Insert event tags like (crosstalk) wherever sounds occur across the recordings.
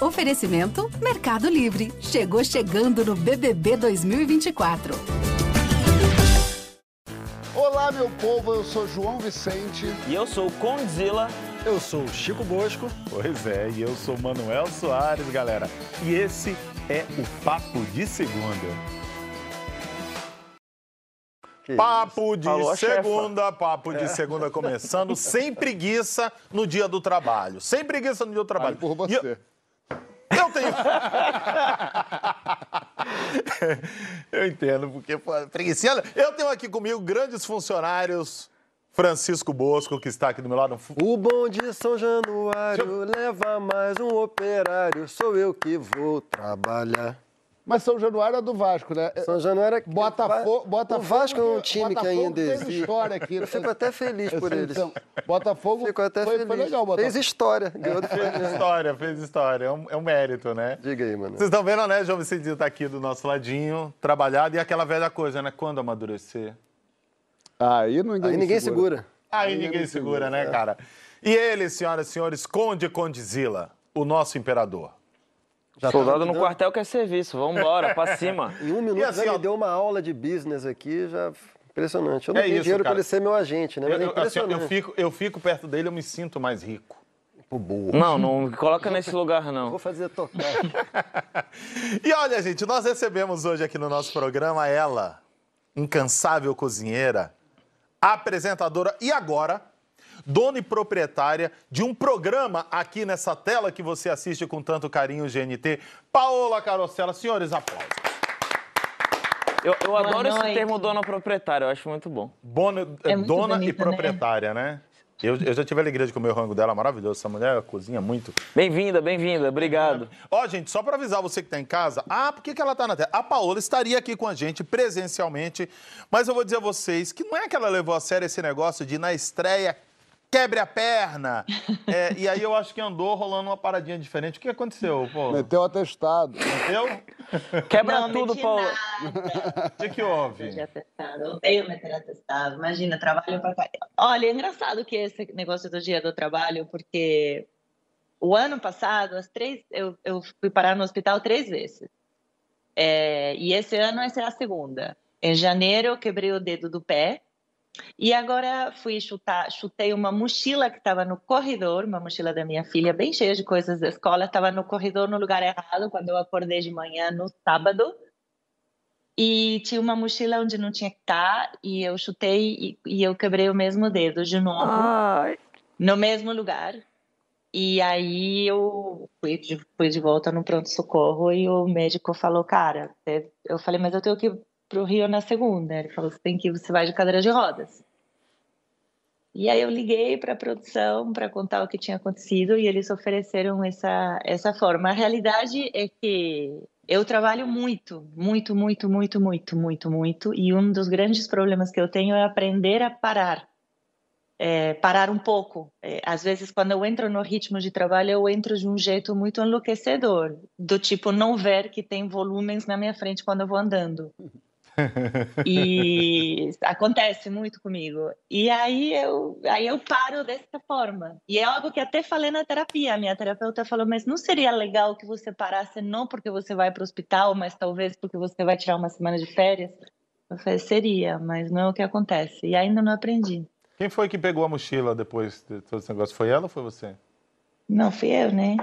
Oferecimento Mercado Livre. Chegou chegando no BBB 2024. Olá, meu povo, eu sou João Vicente. E eu sou o Condzilla. Eu sou o Chico Bosco. Pois é, e eu sou Manuel Soares, galera. E esse é o Papo de Segunda. Papo de Falou segunda, papo de é. segunda começando, sem preguiça no dia do trabalho. Sem preguiça no dia do trabalho. por você. Eu, eu tenho. (laughs) eu entendo, porque preguiça. Eu tenho aqui comigo grandes funcionários. Francisco Bosco, que está aqui do meu lado. O bom de São Januário leva mais um operário, sou eu que vou trabalhar. Mas São Januário é do Vasco, né? São Januário é... Botafogo, Botafogo... O Vasco é um time Botafogo que ainda existe. história aqui. Eu fico até feliz por eles. Então, Botafogo fico até foi, feliz. foi legal, Botafogo. Fez história. Ganhou fez história, fez história. É um, é um mérito, né? Diga aí, mano. Vocês estão vendo, né? João Vicentinho está aqui do nosso ladinho, trabalhado. E aquela velha coisa, né? Quando amadurecer? Aí ninguém, aí ninguém segura. segura. Aí, aí ninguém segura, segura, né, é. cara? E ele, senhoras e senhores, Conde Condizila, o nosso imperador. Já Soldado no quartel quer serviço, vamos embora, pra cima. (laughs) Em um minuto assim, já me deu uma aula de business aqui, já impressionante. Eu não é tenho isso, dinheiro para ele ser meu agente, né? Mas é impressionante. Assim, eu, fico, eu fico perto dele, eu me sinto mais rico. Boa. Não, não (laughs) coloca nesse lugar, não. Vou fazer tocar. (laughs) e olha, gente, nós recebemos hoje aqui no nosso programa ela, incansável cozinheira, apresentadora e agora dona e proprietária de um programa aqui nessa tela que você assiste com tanto carinho, GNT, Paola Carosella. Senhores, aplausos. Eu, eu adoro esse termo dona proprietária, eu acho muito bom. Bona, é muito dona bonito, e né? proprietária, né? né? Eu, eu, já tive a alegria de comer o rango dela, maravilhoso. Essa mulher cozinha muito. Bem-vinda, bem-vinda, obrigado. Ó, gente, só para avisar você que está em casa, ah, por que, que ela está na tela? A Paola estaria aqui com a gente presencialmente, mas eu vou dizer a vocês que não é que ela levou a sério esse negócio de, na estreia, quebre a perna. É, e aí eu acho que andou rolando uma paradinha diferente. O que aconteceu, Paulo? Meteu atestado. Meteu? Quebra não, tudo, Paulo. O que, que houve? atestado. Odeio meter atestado. Imagina, trabalho para Olha, é engraçado que esse negócio do dia do trabalho, porque o ano passado, as três, eu, eu fui parar no hospital três vezes. É, e esse ano essa é a segunda. Em janeiro, eu quebrei o dedo do pé e agora fui chutar, chutei uma mochila que estava no corredor, uma mochila da minha filha, bem cheia de coisas da escola, estava no corredor no lugar errado quando eu acordei de manhã no sábado. E tinha uma mochila onde não tinha que estar, e eu chutei e, e eu quebrei o mesmo dedo de novo, Ai. no mesmo lugar. E aí eu fui de, fui de volta no pronto-socorro e o médico falou, cara, eu falei, mas eu tenho que para o Rio na segunda. Ele falou: você tem que você vai de cadeira de rodas. E aí eu liguei para a produção para contar o que tinha acontecido e eles ofereceram essa essa forma. A realidade é que eu trabalho muito, muito, muito, muito, muito, muito, muito e um dos grandes problemas que eu tenho é aprender a parar. É, parar um pouco. É, às vezes, quando eu entro no ritmo de trabalho, eu entro de um jeito muito enlouquecedor, do tipo não ver que tem volumes na minha frente quando eu vou andando (laughs) e (laughs) acontece muito comigo. E aí eu, aí eu paro dessa forma. E é algo que até falei na terapia. A minha terapeuta falou: Mas não seria legal que você parasse, não porque você vai para o hospital, mas talvez porque você vai tirar uma semana de férias? Eu falei: Seria, mas não é o que acontece. E ainda não aprendi. Quem foi que pegou a mochila depois de todo esse negócio? Foi ela ou foi você? Não fui eu, né?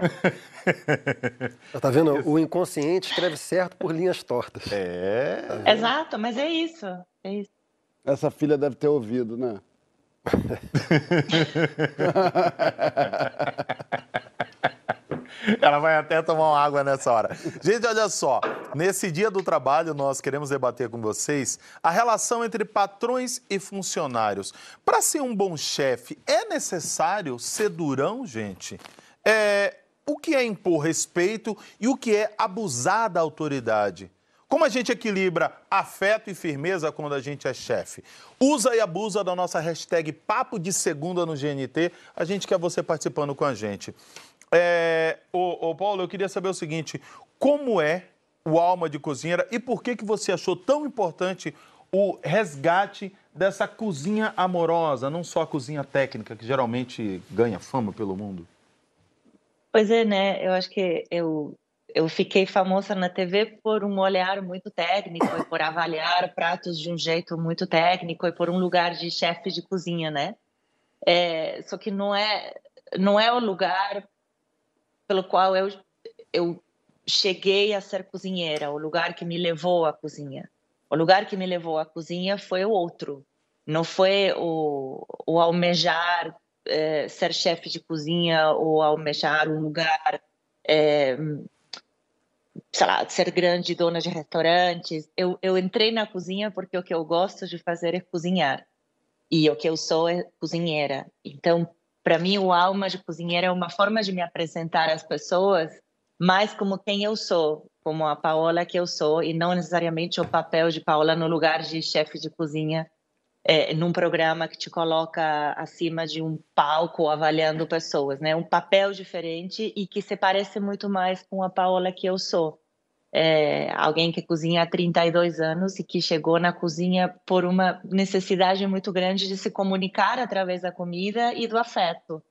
(laughs) tá vendo? O inconsciente escreve certo por linhas tortas. É. Tá Exato, mas é isso. É isso. Essa filha deve ter ouvido, né? (laughs) (laughs) Ela vai até tomar uma água nessa hora. Gente, olha só. Nesse dia do trabalho, nós queremos debater com vocês a relação entre patrões e funcionários. Para ser um bom chefe, é necessário ser durão, gente? É, o que é impor respeito e o que é abusar da autoridade? Como a gente equilibra afeto e firmeza quando a gente é chefe? Usa e abusa da nossa hashtag Papo de Segunda no GNT. A gente quer você participando com a gente. É, ô, ô, Paulo, eu queria saber o seguinte: como é o Alma de Cozinheira e por que, que você achou tão importante o resgate dessa cozinha amorosa, não só a cozinha técnica, que geralmente ganha fama pelo mundo? Pois é, né? Eu acho que eu, eu fiquei famosa na TV por um olhar muito técnico e por avaliar pratos de um jeito muito técnico e por um lugar de chefe de cozinha, né? É, só que não é não é o lugar pelo qual eu eu cheguei a ser cozinheira, o lugar que me levou à cozinha. O lugar que me levou à cozinha foi o outro, não foi o, o almejar é, ser chefe de cozinha ou almejar um lugar, é, sei lá, ser grande dona de restaurantes. Eu, eu entrei na cozinha porque o que eu gosto de fazer é cozinhar e o que eu sou é cozinheira. Então, para mim, o alma de cozinheira é uma forma de me apresentar às pessoas mais como quem eu sou, como a Paola que eu sou, e não necessariamente o papel de Paola no lugar de chefe de cozinha é, num programa que te coloca acima de um palco avaliando pessoas, né? Um papel diferente e que se parece muito mais com a Paola que eu sou. É, alguém que cozinha há 32 anos e que chegou na cozinha por uma necessidade muito grande de se comunicar através da comida e do afeto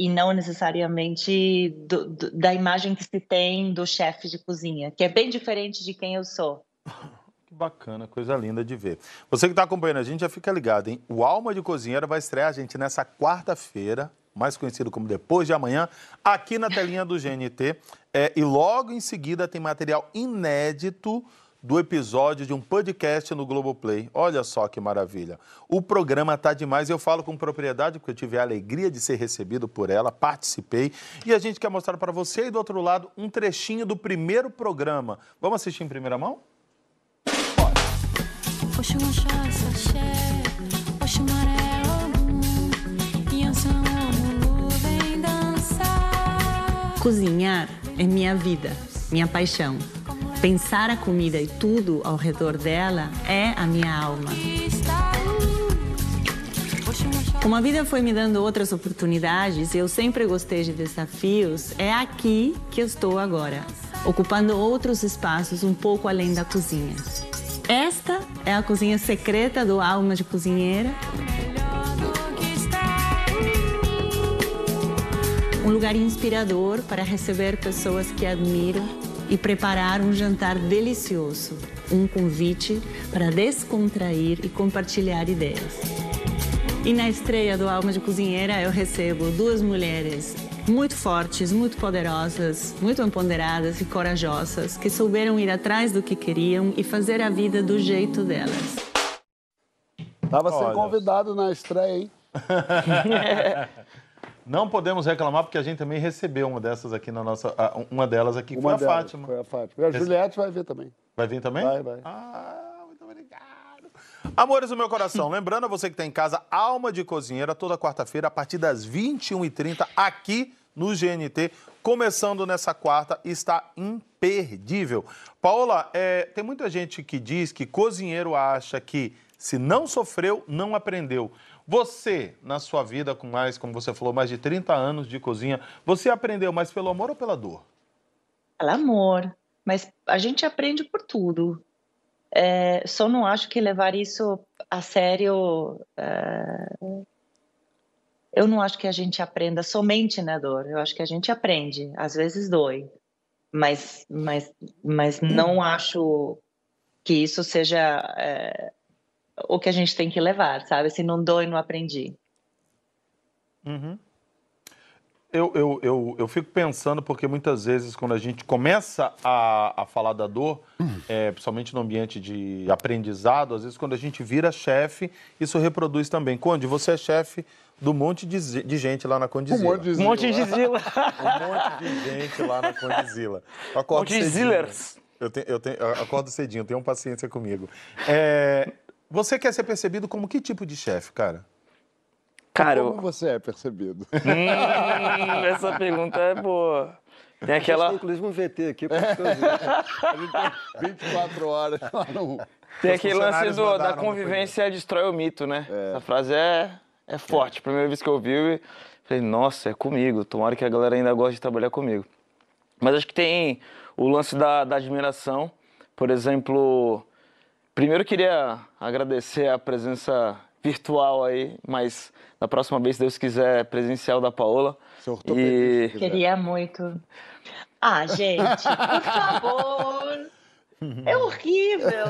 e não necessariamente do, do, da imagem que se tem do chefe de cozinha, que é bem diferente de quem eu sou. (laughs) Bacana, coisa linda de ver. Você que está acompanhando a gente já fica ligado, hein? O Alma de Cozinheira vai estrear a gente nessa quarta-feira, mais conhecido como depois de amanhã, aqui na telinha do GNT. É, e logo em seguida tem material inédito do episódio de um podcast no Globoplay. Olha só que maravilha. O programa tá demais. Eu falo com propriedade porque eu tive a alegria de ser recebido por ela, participei. E a gente quer mostrar para você e do outro lado um trechinho do primeiro programa. Vamos assistir em primeira mão? Cozinhar é minha vida, minha paixão. Pensar a comida e tudo ao redor dela é a minha alma. Como a vida foi me dando outras oportunidades e eu sempre gostei de desafios, é aqui que eu estou agora, ocupando outros espaços um pouco além da cozinha. Esta é a cozinha secreta do Alma de Cozinheira. Um lugar inspirador para receber pessoas que admiro e preparar um jantar delicioso, um convite para descontrair e compartilhar ideias. E na estreia do Alma de Cozinheira eu recebo duas mulheres muito fortes, muito poderosas, muito empoderadas e corajosas que souberam ir atrás do que queriam e fazer a vida do jeito delas. Tava sem convidado na estreia, hein? (laughs) Não podemos reclamar porque a gente também recebeu uma dessas aqui na nossa. Uma delas aqui uma foi a Fátima. Foi a Fátima. A Juliette vai ver também. Vai vir também? Vai, vai. Ah, muito obrigado. Amores do meu coração, (laughs) lembrando a você que está em casa, Alma de Cozinheira, toda quarta-feira, a partir das 21h30, aqui no GNT, começando nessa quarta, está imperdível. Paola, é, tem muita gente que diz que cozinheiro acha que se não sofreu, não aprendeu. Você, na sua vida, com mais, como você falou, mais de 30 anos de cozinha, você aprendeu mais pelo amor ou pela dor? Pelo amor. Mas a gente aprende por tudo. É, só não acho que levar isso a sério. É... Eu não acho que a gente aprenda somente na dor. Eu acho que a gente aprende. Às vezes dói. Mas, mas, mas não acho que isso seja. É o que a gente tem que levar, sabe? Se não dói, não aprendi. Uhum. Eu, eu, eu, eu fico pensando porque muitas vezes quando a gente começa a, a falar da dor, uhum. é, principalmente no ambiente de aprendizado, às vezes quando a gente vira chefe, isso reproduz também. Conde, você é chefe do monte de, de gente lá na Condizila. Um monte de, um monte de zila. (laughs) um monte de gente lá na Condizila. Um monte de zillers. Eu, tenho, eu, tenho, eu acordo cedinho, tenham paciência comigo. É, você quer ser percebido como que tipo de chefe, cara? Cara, como você é percebido? (laughs) Hum, essa pergunta é boa. Tem aquela. Tem, inclusive um VT aqui. É. A gente tem 24 horas lá no. Tem aquele lance do, da convivência destrói o mito, né? É. Essa frase é, é forte. Primeira vez que eu ouvi, falei, nossa, é comigo. Tomara que a galera ainda goste de trabalhar comigo. Mas acho que tem o lance da, da admiração. Por exemplo, Primeiro queria agradecer a presença virtual aí, mas na próxima vez, se Deus quiser, presencial da Paola. E... Queria muito. Ah, gente, por favor. É horrível,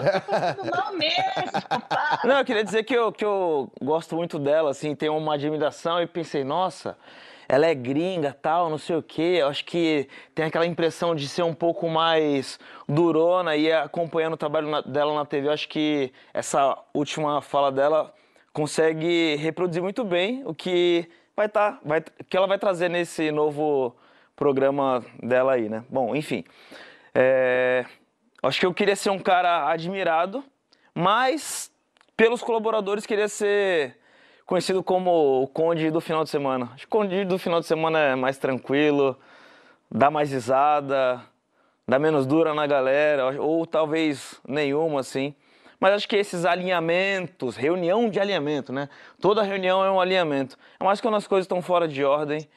tô mal mesmo, pá. Não, eu queria dizer que eu, que eu gosto muito dela, assim, tenho uma admiração e pensei, nossa, ela é gringa, tal, não sei o quê. Eu acho que tem aquela impressão de ser um pouco mais durona e acompanhando o trabalho na, dela na TV, eu acho que essa última fala dela consegue reproduzir muito bem o que vai estar, tá, vai, que ela vai trazer nesse novo programa dela aí, né? Bom, enfim. É, acho que eu queria ser um cara admirado, mas pelos colaboradores queria ser conhecido como o Conde do final de semana. Acho que o Conde do final de semana é mais tranquilo, dá mais risada, dá menos dura na galera, ou talvez nenhuma, assim. Mas acho que esses alinhamentos, reunião de alinhamento, né? Toda reunião é um alinhamento. É mais quando as coisas estão fora de ordem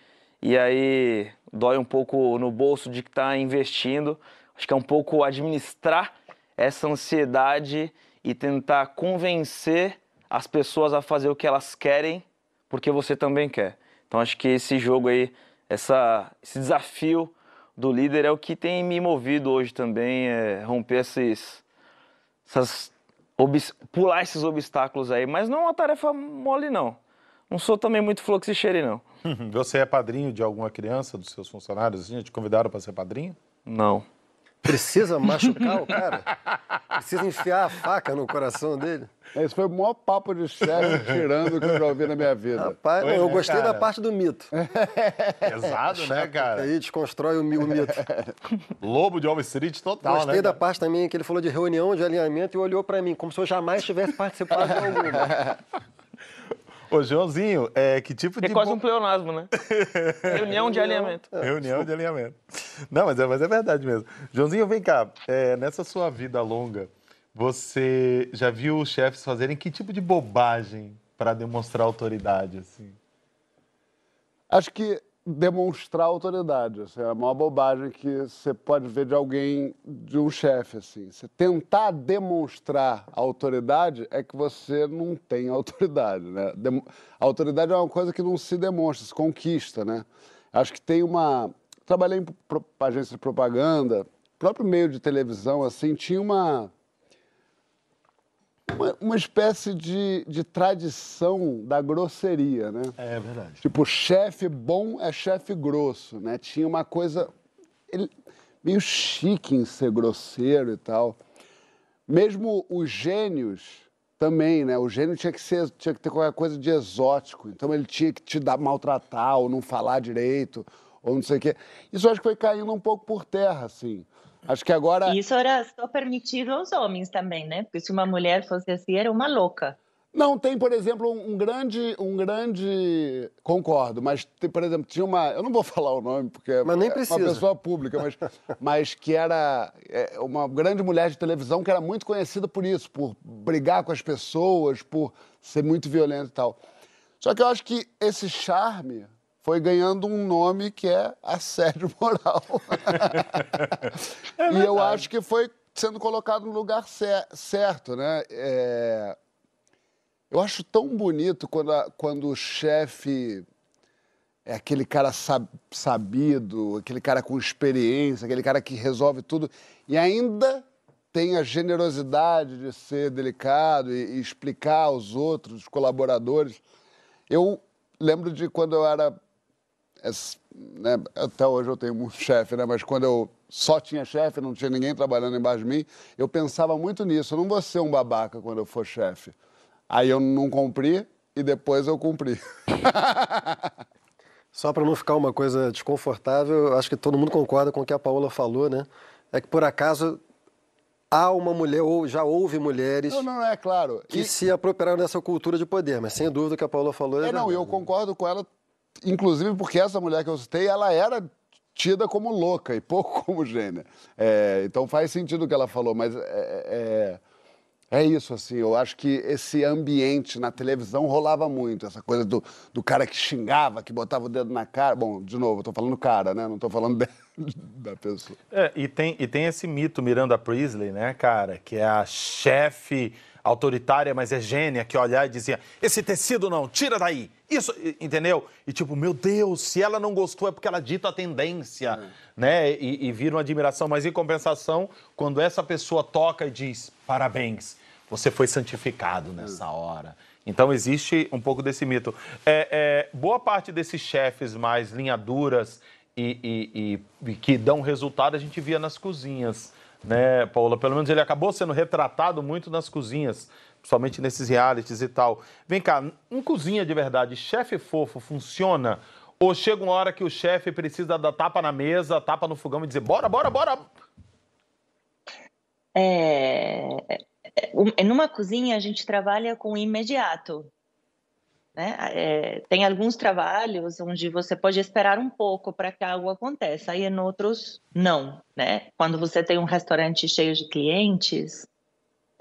e aí dói um pouco no bolso de que está investindo. Acho que é um pouco administrar essa ansiedade e tentar convencer as pessoas a fazer o que elas querem, porque você também quer. Então acho que esse jogo aí, essa, esse desafio do líder é o que tem me movido hoje também, é romper esses, essas, pular esses obstáculos aí. Mas não é uma tarefa mole, não. Não sou também muito fluxo e cheire, não. (laughs) Você é padrinho de alguma criança, dos seus funcionários? Assim, te convidaram para ser padrinho? Não. Precisa machucar o cara? Precisa enfiar a faca no coração dele? Esse foi o maior papo de chefe tirando que eu já ouvi na minha vida. Rapaz, eu né, gostei cara? da parte do mito. Pesado, né, cara? Aí desconstrói o, o mito. Lobo de Wall Street total, Gostei né, da parte também que ele falou de reunião de alinhamento e olhou para mim, como se eu jamais tivesse participado de alguma. (laughs) Ô, Joãozinho, é, que tipo de. É quase um pleonasmo, né? (laughs) Reunião de alinhamento. É, Reunião de alinhamento. Não, mas é, mas é verdade mesmo. Joãozinho, vem cá. É, nessa sua vida longa, você já viu os chefes fazerem que tipo de bobagem para demonstrar autoridade, assim? Acho que demonstrar autoridade. Assim, é a maior bobagem que você pode ver de alguém, de um chefe. Assim. Você tentar demonstrar autoridade é que você não tem autoridade. Né? Autoridade é uma coisa que não se demonstra, se conquista. Né? Acho que tem uma. Trabalhei em agência de propaganda, próprio meio de televisão, assim, tinha uma uma, uma espécie de, de tradição da grosseria, né? É verdade. Tipo, chefe bom é chefe grosso, né? Tinha uma coisa ele, meio chique em ser grosseiro e tal. Mesmo os gênios também, né? O gênio tinha que, ser, tinha que ter qualquer coisa de exótico. Então ele tinha que te dar maltratar ou não falar direito ou não sei o quê. Isso eu acho que foi caindo um pouco por terra, assim. Acho que agora. Isso era só permitido aos homens também, né? Porque se uma mulher fosse assim, era uma louca. Não, tem, por exemplo, um grande. Um grande. Concordo, mas, tem, por exemplo, tinha uma. Eu não vou (laughs) falar o nome, porque mas nem é precisa. uma pessoa pública, mas, (laughs) mas que era é, uma grande mulher de televisão que era muito conhecida por isso, por brigar com as pessoas, por ser muito violenta e tal. Só que eu acho que esse charme foi ganhando um nome que é assédio (laughs) moral. é e eu acho que foi sendo colocado no lugar certo, né? É... Eu acho tão bonito quando, a, quando o chefe é aquele cara sab, sabido, aquele cara com experiência, aquele cara que resolve tudo e ainda tem a generosidade de ser delicado e, e explicar aos outros, os colaboradores. Eu lembro de quando eu era né, até hoje eu tenho muito (laughs) chefe, né? Mas quando eu só tinha chefe, não tinha ninguém trabalhando embaixo de mim, eu pensava muito nisso. Eu não vou ser um babaca quando eu for chefe. Aí eu não cumpri e depois eu cumpri. (laughs) Só para não ficar uma coisa desconfortável, acho que todo mundo concorda com o que a Paola falou, né? É que por acaso há uma mulher, ou já houve mulheres. Não, não, é claro. Que e... se apropriaram dessa cultura de poder, mas sem dúvida o que a Paola falou é. É, não, eu concordo com ela inclusive porque essa mulher que eu citei, ela era tida como louca e pouco (laughs) como gênia. É, então faz sentido o que ela falou, mas é, é, é, isso, assim. Eu acho que esse ambiente na televisão rolava muito, essa coisa do, do cara que xingava, que botava o dedo na cara. Bom, de novo, eu tô falando cara, né? Não tô falando (laughs) de, da pessoa. É, e, tem, e tem esse mito Miranda Priestley, né, cara, que é a chefe autoritária, mas é gênia, que olhar e dizia: esse tecido não, tira daí. Isso, entendeu? E tipo, meu Deus, se ela não gostou é porque ela dita a tendência, é. né? E, e vira uma admiração. Mas em compensação, quando essa pessoa toca e diz: parabéns, você foi santificado nessa hora. Então existe um pouco desse mito. É, é, boa parte desses chefes mais linha duras e, e, e, que dão resultado a gente via nas cozinhas, né, Paula? Pelo menos ele acabou sendo retratado muito nas cozinhas, principalmente nesses realities e tal. Vem cá, em cozinha de verdade, chefe fofo funciona? Ou chega uma hora que o chefe precisa dar tapa na mesa, tapa no fogão e dizer bora, bora, bora? É, é numa cozinha a gente trabalha com imediato. Né? É, tem alguns trabalhos onde você pode esperar um pouco para que algo aconteça, aí em outros não, né? Quando você tem um restaurante cheio de clientes,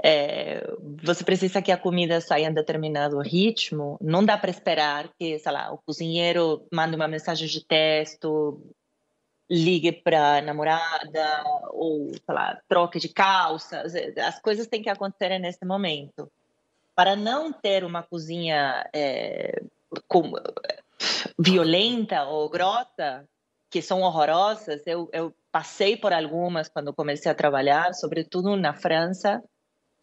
é, você precisa que a comida saia em determinado ritmo, não dá para esperar que, sei lá, o cozinheiro mande uma mensagem de texto, ligue para a namorada ou, sei lá, troque de calças, as coisas têm que acontecer nesse momento para não ter uma cozinha é, com, violenta ou grossa, que são horrorosas, eu, eu passei por algumas quando comecei a trabalhar, sobretudo na França.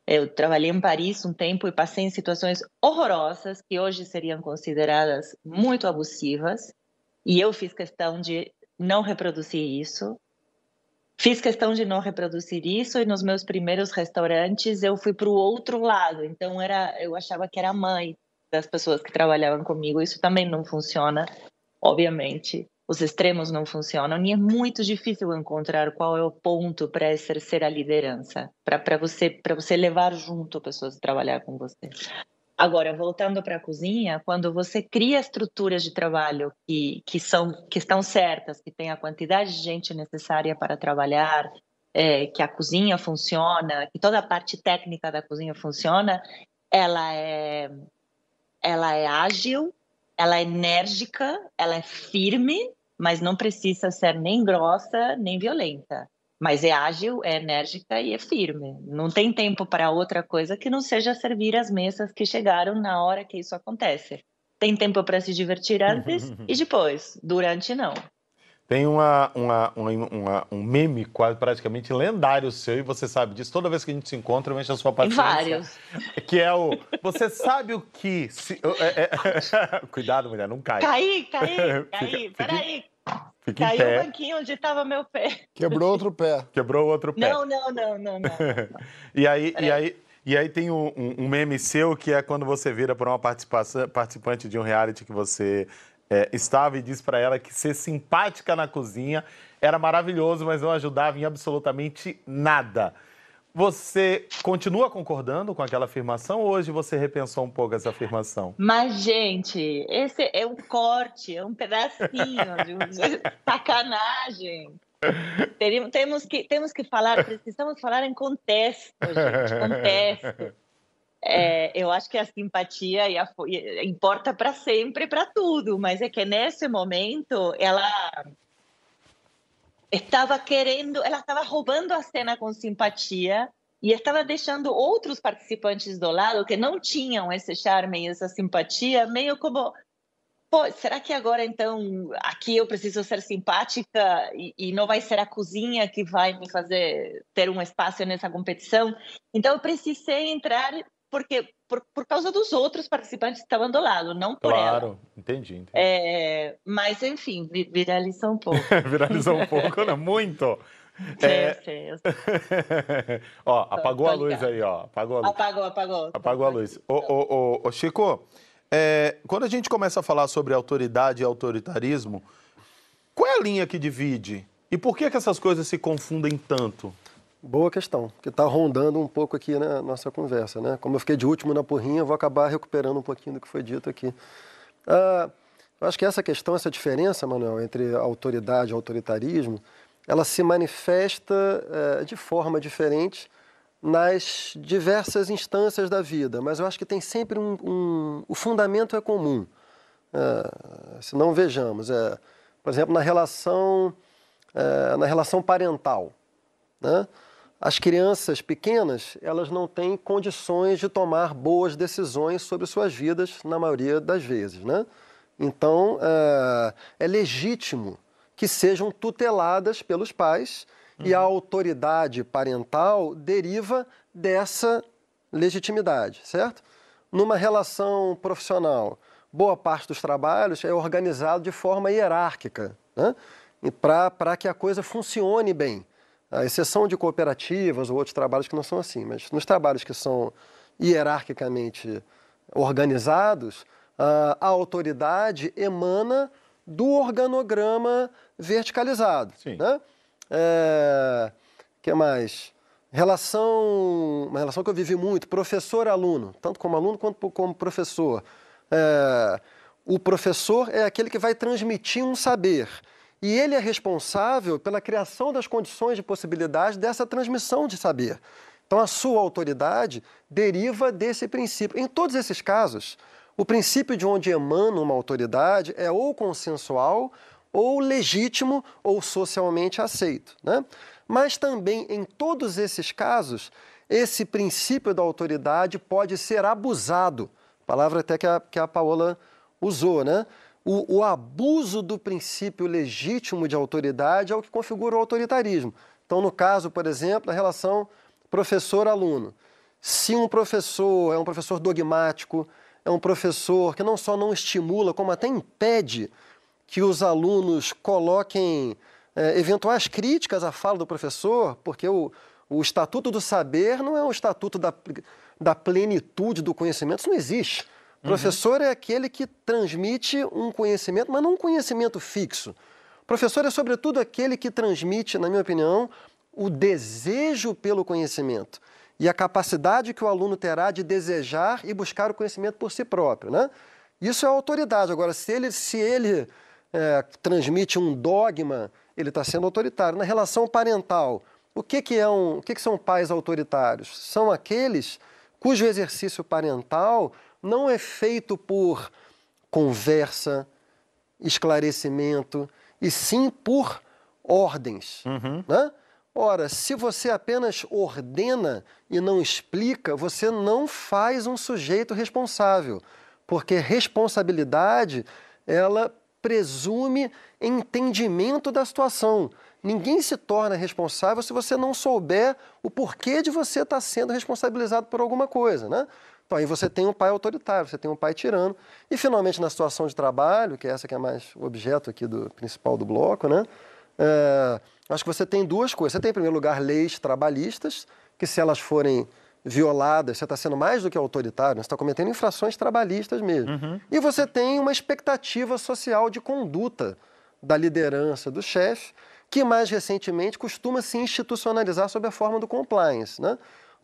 Eu trabalhei em Paris um tempo e passei em situações horrorosas que hoje seriam consideradas muito abusivas. E eu fiz questão de não reproduzir isso. Fiz questão de não reproduzir isso e nos meus primeiros restaurantes eu fui para o outro lado. Então era, eu achava que era mãe das pessoas que trabalhavam comigo. Isso também não funciona, obviamente. Os extremos não funcionam e é muito difícil encontrar qual é o ponto para exercer a liderança, para você para você levar junto pessoas a trabalhar com você. Agora, voltando para a cozinha, quando você cria estruturas de trabalho que, que, são, que estão certas, que tem a quantidade de gente necessária para trabalhar, é, que a cozinha funciona, que toda a parte técnica da cozinha funciona, ela é, ela é ágil, ela é enérgica, ela é firme, mas não precisa ser nem grossa nem violenta mas é ágil, é enérgica e é firme. Não tem tempo para outra coisa que não seja servir as mesas que chegaram na hora que isso acontece. Tem tempo para se divertir antes e depois, durante não. Tem uma, uma, uma, um meme quase praticamente lendário seu, e você sabe disso. Toda vez que a gente se encontra, eu encho a sua paciência. Vários. (laughs) Que é o. Você sabe o que. Se, é, é, (laughs) cuidado, mulher, não cai. Caí, caí, (laughs) caí. Peraí. Fica Caiu o banquinho onde estava meu pé. Quebrou outro pé. (laughs) Quebrou outro pé. Não, não, não, não, não. (laughs) e aí, e aí, e aí tem um, um, meme seu que é quando você vira para uma participante de um reality que você é, estava e diz para ela que ser simpática na cozinha era maravilhoso, mas não ajudava em absolutamente nada. Você continua concordando com aquela afirmação ou hoje você repensou um pouco essa afirmação? Mas, gente, esse é um corte, é um pedacinho de (laughs) sacanagem. Temos que, temos que falar, precisamos falar em contexto, gente, contexto. É, eu acho que a simpatia e a, importa para sempre, para tudo, mas é que nesse momento ela estava querendo, ela estava roubando a cena com simpatia e estava deixando outros participantes do lado que não tinham esse charme e essa simpatia, meio como Pô, será que agora então aqui eu preciso ser simpática e, e, não vai ser a cozinha que vai me fazer ter um espaço nessa competição? Então eu precisei entrar porque por, por causa dos outros participantes que estavam do lado, não por claro, ela. Claro, entendi. entendi. É, mas, enfim, viralizou um pouco. (laughs) viralizou um pouco, não, muito. (laughs) É... Sim, sim. (laughs) ó, apagou a luz aí, ó. Apagou a luz. Apagou, apagou. Apagou a luz. Ô, ô, ô, ô Chico, é, quando a gente começa a falar sobre autoridade e autoritarismo, qual é a linha que divide? E por que, que essas coisas se confundem tanto? Boa questão, que está rondando um pouco aqui na nossa conversa. Né? Como eu fiquei de último na porrinha, vou acabar recuperando um pouquinho do que foi dito aqui. Ah, eu acho que essa questão, essa diferença, Manuel, entre autoridade e autoritarismo, ela se manifesta eh, de forma diferente nas diversas instâncias da vida, mas eu acho que tem sempre um, um o fundamento é comum. É, se não vejamos, é, por exemplo, na relação, é, na relação parental, né? As crianças pequenas, elas não têm condições de tomar boas decisões sobre suas vidas na maioria das vezes, né? Então, é, é legítimo que sejam tuteladas pelos pais uhum. e a autoridade parental deriva dessa legitimidade, certo? Numa relação profissional, boa parte dos trabalhos é organizado de forma hierárquica, né? para que a coisa funcione bem. A exceção de cooperativas ou outros trabalhos que não são assim, mas nos trabalhos que são hierarquicamente organizados, a autoridade emana do organograma verticalizado. Sim. Né? É, que mais? Relação, uma relação que eu vivi muito, professor-aluno, tanto como aluno quanto como professor. É, o professor é aquele que vai transmitir um saber. E ele é responsável pela criação das condições de possibilidade dessa transmissão de saber. Então, a sua autoridade deriva desse princípio. Em todos esses casos, o princípio de onde emana uma autoridade é ou consensual, ou legítimo, ou socialmente aceito. Né? Mas também, em todos esses casos, esse princípio da autoridade pode ser abusado. Palavra até que a, que a Paola usou, né? O, o abuso do princípio legítimo de autoridade é o que configura o autoritarismo. Então, no caso, por exemplo, da relação professor-aluno. Se um professor é um professor dogmático, é um professor que não só não estimula, como até impede que os alunos coloquem é, eventuais críticas à fala do professor, porque o, o Estatuto do Saber não é um estatuto da, da plenitude do conhecimento, isso não existe. Uhum. Professor é aquele que transmite um conhecimento, mas não um conhecimento fixo. Professor é, sobretudo, aquele que transmite, na minha opinião, o desejo pelo conhecimento e a capacidade que o aluno terá de desejar e buscar o conhecimento por si próprio. Né? Isso é autoridade. Agora, se ele, se ele é, transmite um dogma, ele está sendo autoritário. Na relação parental, o que, que, é um, o que, que são pais autoritários? São aqueles cujo exercício parental não é feito por conversa, esclarecimento, e sim por ordens. Uhum. Né? Ora, se você apenas ordena e não explica, você não faz um sujeito responsável, porque responsabilidade ela presume entendimento da situação. Ninguém se torna responsável se você não souber o porquê de você estar sendo responsabilizado por alguma coisa, né? Então, aí você tem um pai autoritário, você tem um pai tirano. E, finalmente, na situação de trabalho, que é essa que é mais o objeto aqui do principal do bloco, né? É, acho que você tem duas coisas. Você tem, em primeiro lugar, leis trabalhistas, que se elas forem violadas, você está sendo mais do que autoritário, você está cometendo infrações trabalhistas mesmo. Uhum. E você tem uma expectativa social de conduta da liderança, do chefe, que mais recentemente costuma se institucionalizar sob a forma do compliance. Né?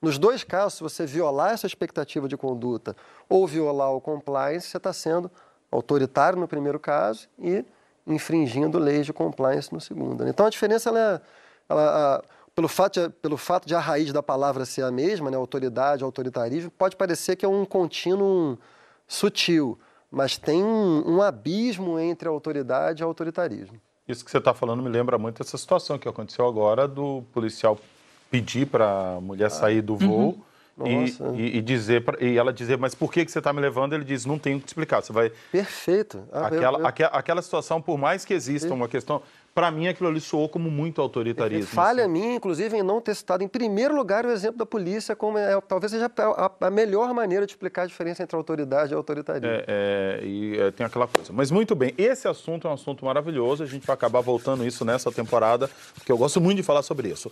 Nos dois casos, se você violar essa expectativa de conduta ou violar o compliance, você está sendo autoritário no primeiro caso e infringindo leis de compliance no segundo. Né? Então a diferença ela, é, ela, pelo, fato de, pelo fato de a raiz da palavra ser a mesma, né, autoridade, autoritarismo, pode parecer que é um contínuo sutil, mas tem um, um abismo entre autoridade e autoritarismo. Isso que você está falando me lembra muito essa situação que aconteceu agora do policial pedir para a mulher sair do voo. Uhum. E, e, e, dizer pra, e ela dizer, mas por que, que você está me levando? Ele diz, não tenho que te explicar. Você vai. Perfeito. Ah, aquela, eu, eu... Aquela, aquela situação, por mais que exista uma questão. Para mim, aquilo ali soou como muito autoritarismo. Falha assim. minha, inclusive, em não ter citado em primeiro lugar o exemplo da polícia, como é, talvez seja a, a, melhor maneira de explicar a diferença entre autoridade e autoritarismo. É, é, e é, tem aquela coisa. Mas muito bem, esse assunto é um assunto maravilhoso. A gente vai acabar voltando isso nessa temporada, porque eu gosto muito de falar sobre isso.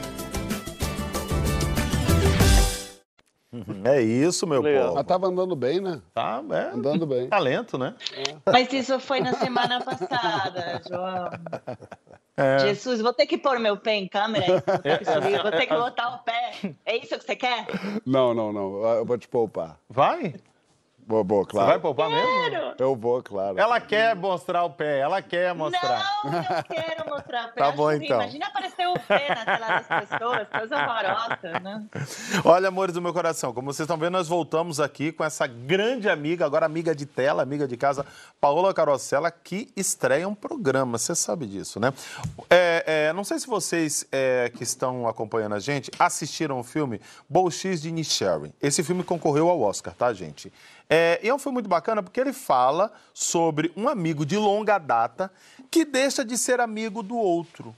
É isso, meu Legal. povo. Mas tava andando bem, né? Tá, é. Andando bem. Talento, né? É. Mas isso foi na semana passada, (laughs) João. É. Jesus, vou ter que pôr meu pé em câmera, vou ter que botar o pé. É isso que você quer? Não, não, não. Eu vou te poupar. Vai? Vou, vou, claro. Você vai poupar mesmo? Eu vou, claro. Ela quer mostrar o pé, ela quer mostrar. Não, eu (laughs) quero mostrar o pé. Tá bom, assim, então. Imagina aparecer o pé na tela das pessoas, coisa horrorosa, né? Olha, amores do meu coração, como vocês estão vendo, nós voltamos aqui com essa grande amiga, agora amiga de tela, amiga de casa, Paola Carosella, que estreia um programa, você sabe disso, né? É, é, não sei se vocês é, que estão acompanhando a gente assistiram o filme Bolchis de Nisharin. Esse filme concorreu ao Oscar, tá, gente? É, e é um filme muito bacana porque ele fala sobre um amigo de longa data que deixa de ser amigo do outro.